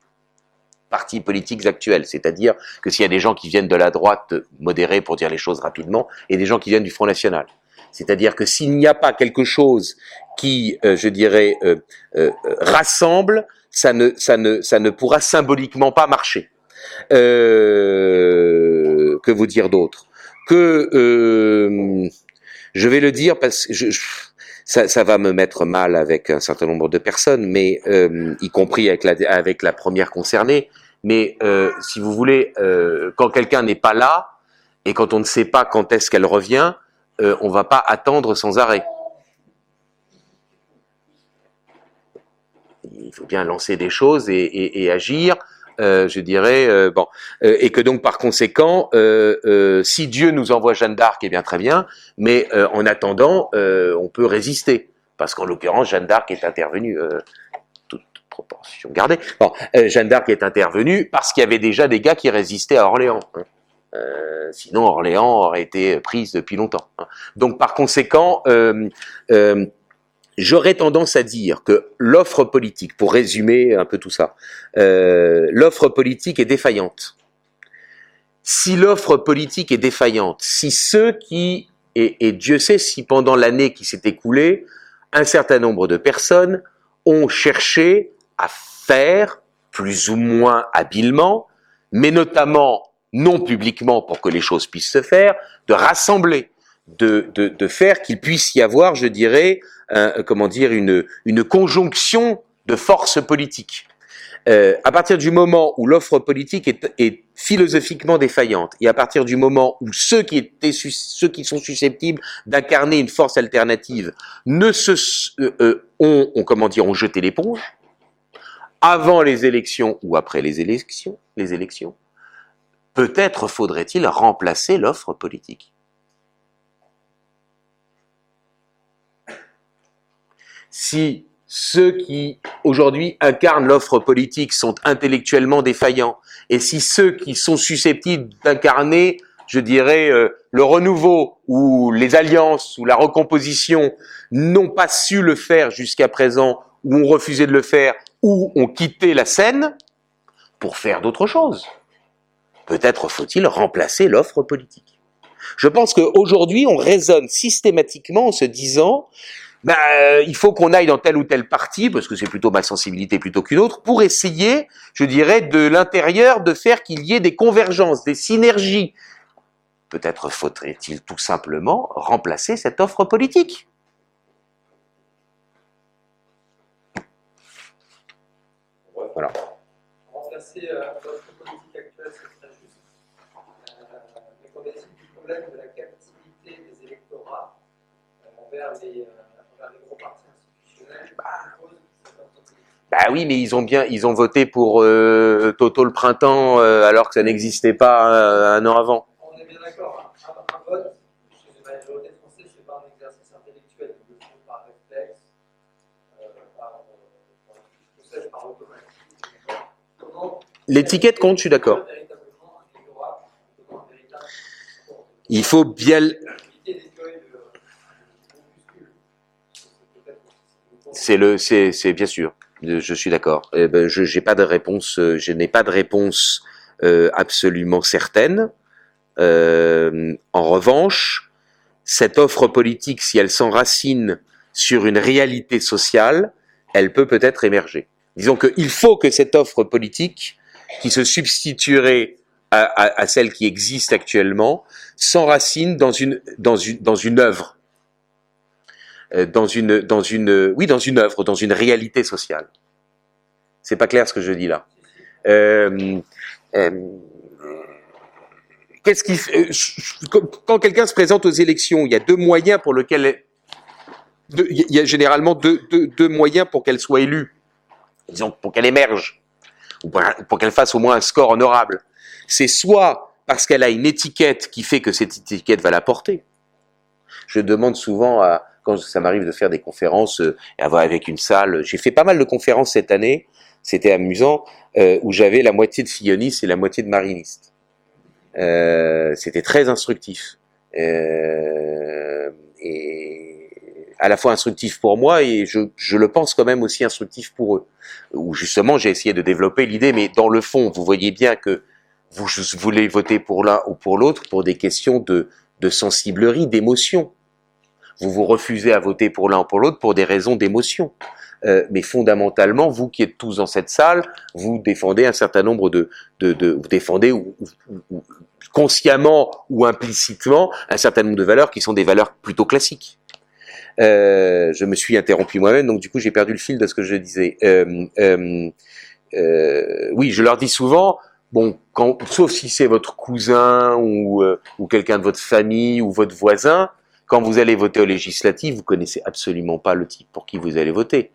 partis politiques actuels. C'est-à-dire que s'il y a des gens qui viennent de la droite modérée, pour dire les choses rapidement, et des gens qui viennent du Front National. C'est-à-dire que s'il n'y a pas quelque chose qui, euh, je dirais, euh, euh, rassemble, ça ne, ça, ne, ça ne pourra symboliquement pas marcher. Que vous dire d'autre? Que je vais le dire parce que ça, va me mettre mal avec un certain nombre de personnes, mais euh, y compris avec la, première concernée. Mais euh, si vous voulez, euh, quand quelqu'un n'est pas là et quand on ne sait pas quand est-ce qu'elle revient, on va pas attendre sans arrêt. Il faut bien lancer des choses et agir. Euh, je dirais euh, bon, Euh, et que donc par conséquent, si Dieu nous envoie Jeanne d'Arc, eh bien très bien, mais en attendant, on peut résister, parce qu'en l'occurrence, Jeanne d'Arc est intervenue, toute proportion gardée. Jeanne d'Arc est intervenue parce qu'il y avait déjà des gars qui résistaient à Orléans. hein. Sinon, Orléans aurait été prise depuis longtemps. hein. Donc, par conséquent, j'aurais tendance à dire que l'offre politique, pour résumer un peu tout ça, euh, l'offre politique est défaillante. Si l'offre politique est défaillante, si ceux qui, et, et Dieu sait si pendant l'année qui s'est écoulée, un certain nombre de personnes ont cherché à faire, plus ou moins habilement, mais notamment non publiquement pour que les choses puissent se faire, de rassembler, de, de, faire qu'il puisse y avoir, je dirais, comment dire, une, conjonction de forces politiques. Euh, à partir du moment où l'offre politique est, philosophiquement défaillante, et à partir du moment où ceux qui, étaient, ceux qui sont susceptibles d'incarner une force alternative ne se euh, euh, ont, ont, comment dire, ont jeté l'éponge, avant les élections ou après les élections, les élections, peut-être faudrait-il remplacer l'offre politique. Si ceux qui aujourd'hui incarnent l'offre politique sont intellectuellement défaillants, et si ceux qui sont susceptibles d'incarner, je dirais, euh, le renouveau ou les alliances ou la recomposition n'ont pas su le faire jusqu'à présent, ou ont refusé de le faire, ou ont quitté la scène pour faire d'autres choses. Peut-être faut-il remplacer l'offre politique. Je pense qu'aujourd'hui, on raisonne systématiquement en se disant, ben, euh, il faut qu'on aille dans tel ou tel parti, parce que c'est plutôt ma sensibilité plutôt qu'une autre, pour essayer, je dirais, de l'intérieur, de faire qu'il y ait des convergences, des synergies. Peut-être faudrait-il tout simplement remplacer cette offre politique. Voilà. Remplacer euh, notre politique actuelle, juste. Euh, problème de la capacité des électorats envers, les, euh, envers les gros partis institutionnels. qui proposent cette offre politique. Bah oui, mais ils ont bien, ils ont voté pour euh, Toto le printemps euh, alors que ça n'existait pas euh, un an avant. On est bien d'accord, hein. un, un vote la majorité de Français, c'est pas un exercice intellectuel, ils le font par réflexe, par, par, par automatisme. L'étiquette compte, je suis d'accord. Il faut bien. C'est le, c'est, c'est bien sûr. Je je suis d'accord. Eh ben, je j'ai pas de réponse. euh, Je n'ai pas de réponse euh, absolument certaine. Euh, en revanche, cette offre politique, si elle s'enracine sur une réalité sociale, elle peut peut-être émerger. Disons qu'il faut que cette offre politique, qui se substituerait à, celle qui existe actuellement, s'enracine dans une, œuvre euh, dans une, dans une, oui, dans une œuvre, dans une réalité sociale. C'est pas clair ce que je dis là. Euh, euh, Qu'est-ce qui, euh, quand quelqu'un se présente aux élections, il y a deux moyens pour lesquels, il y a généralement deux, deux, moyens pour qu'elle soit élue, disons pour qu'elle émerge, ou pour qu'elle fasse au moins un score honorable. C'est soit parce qu'elle a une étiquette qui fait que cette étiquette va la porter. Je demande souvent à, quand ça m'arrive de faire des conférences euh, avoir avec une salle, j'ai fait pas mal de conférences cette année, c'était amusant, euh, où j'avais la moitié de fillonistes et la moitié de marinistes. Euh, c'était très instructif. Et à la fois instructif pour moi et je, le pense quand même aussi instructif pour eux. Où justement j'ai essayé de développer l'idée, mais dans le fond, vous voyez bien que vous voulez voter pour l'un ou pour l'autre pour des questions de sensiblerie, d'émotion. Vous vous refusez à voter pour l'un ou pour l'autre pour des raisons d'émotion. Euh, mais fondamentalement, vous qui êtes tous dans cette salle, vous défendez un certain nombre de, de, de vous défendez ou, ou, consciemment ou implicitement un certain nombre de valeurs qui sont des valeurs plutôt classiques. Euh, je me suis interrompu moi-même, donc du coup j'ai perdu le fil de ce que je disais. Euh, euh, euh oui, je leur dis souvent, bon, quand, sauf si c'est votre cousin ou, euh, ou quelqu'un de votre famille ou votre voisin, quand vous allez voter aux législatives, vous connaissez absolument pas le type pour qui vous allez voter.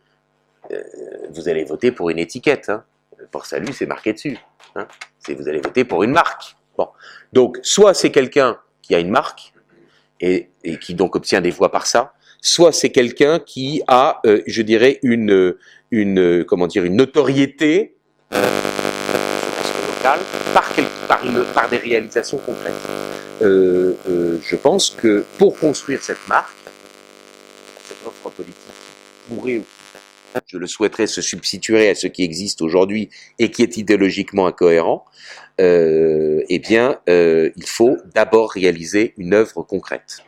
Euh, vous allez voter pour une étiquette. Hein. Pour salut, c'est marqué dessus. Hein. Vous allez voter pour une marque. Bon. Donc, soit c'est quelqu'un qui a une marque et, et, qui donc obtient des voix par ça, soit c'est quelqu'un qui a, euh, je dirais, une, une, comment dire, une notoriété euh, par, des réalisations concrètes. Euh, euh, je pense que pour construire cette marque, cette offre politique je le souhaiterais, se substituerait à ce qui existe aujourd'hui et qui est idéologiquement incohérent, euh, eh bien, il faut d'abord réaliser une œuvre concrète.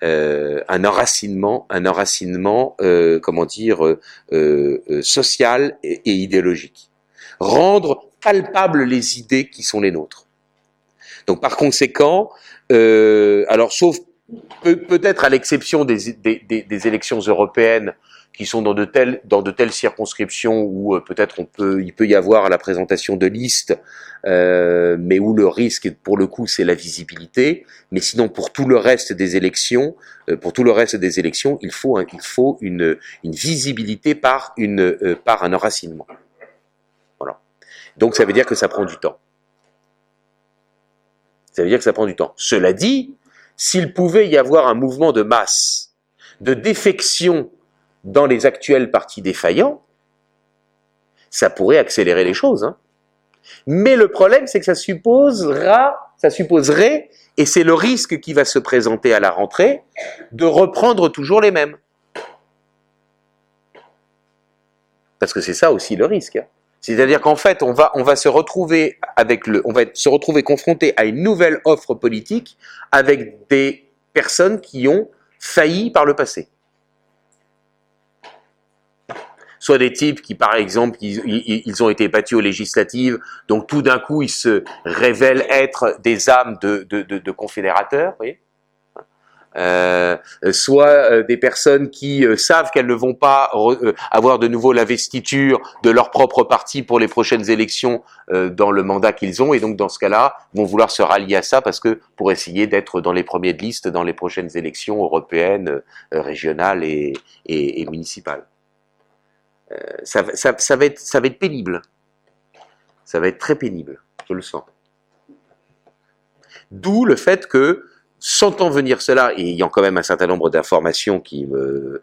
Un enracinement, un enracinement, comment dire, social et, idéologique. Rendre palpables les idées qui sont les nôtres. Donc, par conséquent, alors sauf peut-être à l'exception des, des, des, des, élections européennes qui sont dans de telles, dans de telles circonscriptions où euh, peut-être on peut, il peut y avoir la présentation de listes, euh, mais où le risque, pour le coup, c'est la visibilité. Mais sinon, pour tout le reste des élections, euh, pour tout le reste des élections, il faut, il faut une, une visibilité par, une, euh, par un enracinement. Donc ça veut dire que ça prend du temps. Ça veut dire que ça prend du temps. Cela dit, s'il pouvait y avoir un mouvement de masse, de défection dans les actuels partis défaillants, ça pourrait accélérer les choses. Hein. Mais le problème, c'est que ça supposera, ça supposerait, et c'est le risque qui va se présenter à la rentrée, de reprendre toujours les mêmes. Parce que c'est ça aussi le risque. Hein. C'est-à-dire qu'en fait, on va, se retrouver avec le, on va se retrouver confronté à une nouvelle offre politique avec des personnes qui ont failli par le passé. Soit des types qui, par exemple, ils, ont été battus aux législatives, donc tout d'un coup, ils se révèlent être des âmes de, de, confédérateurs, vous voyez soit euh, des personnes qui euh, savent qu'elles ne vont pas euh, avoir de nouveau l'investiture de leur propre parti pour les prochaines élections euh, dans le mandat qu'ils ont, et donc dans ce cas-là, vont vouloir se rallier à ça parce que pour essayer d'être dans les premiers de liste dans les prochaines élections européennes, régionales et, et, et municipales. Euh, ça, ça, ça, va être, ça va être pénible. Ça va être très pénible, je le sens. D'où le fait que, sentant venir cela, et ayant quand même un certain nombre d'informations qui me...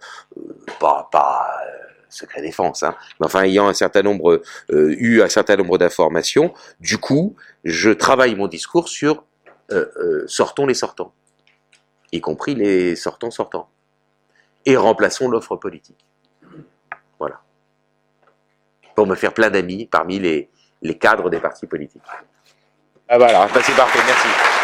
pas, pas euh, secret défense, hein, mais enfin ayant un certain nombre, euh, eu un certain nombre d'informations, du coup, je travaille mon discours sur euh, euh, sortons les sortants, y compris les sortants sortants, et remplaçons l'offre politique pour me faire plein d'amis parmi les, les cadres des partis politiques. Ah voilà, c'est parfait, merci.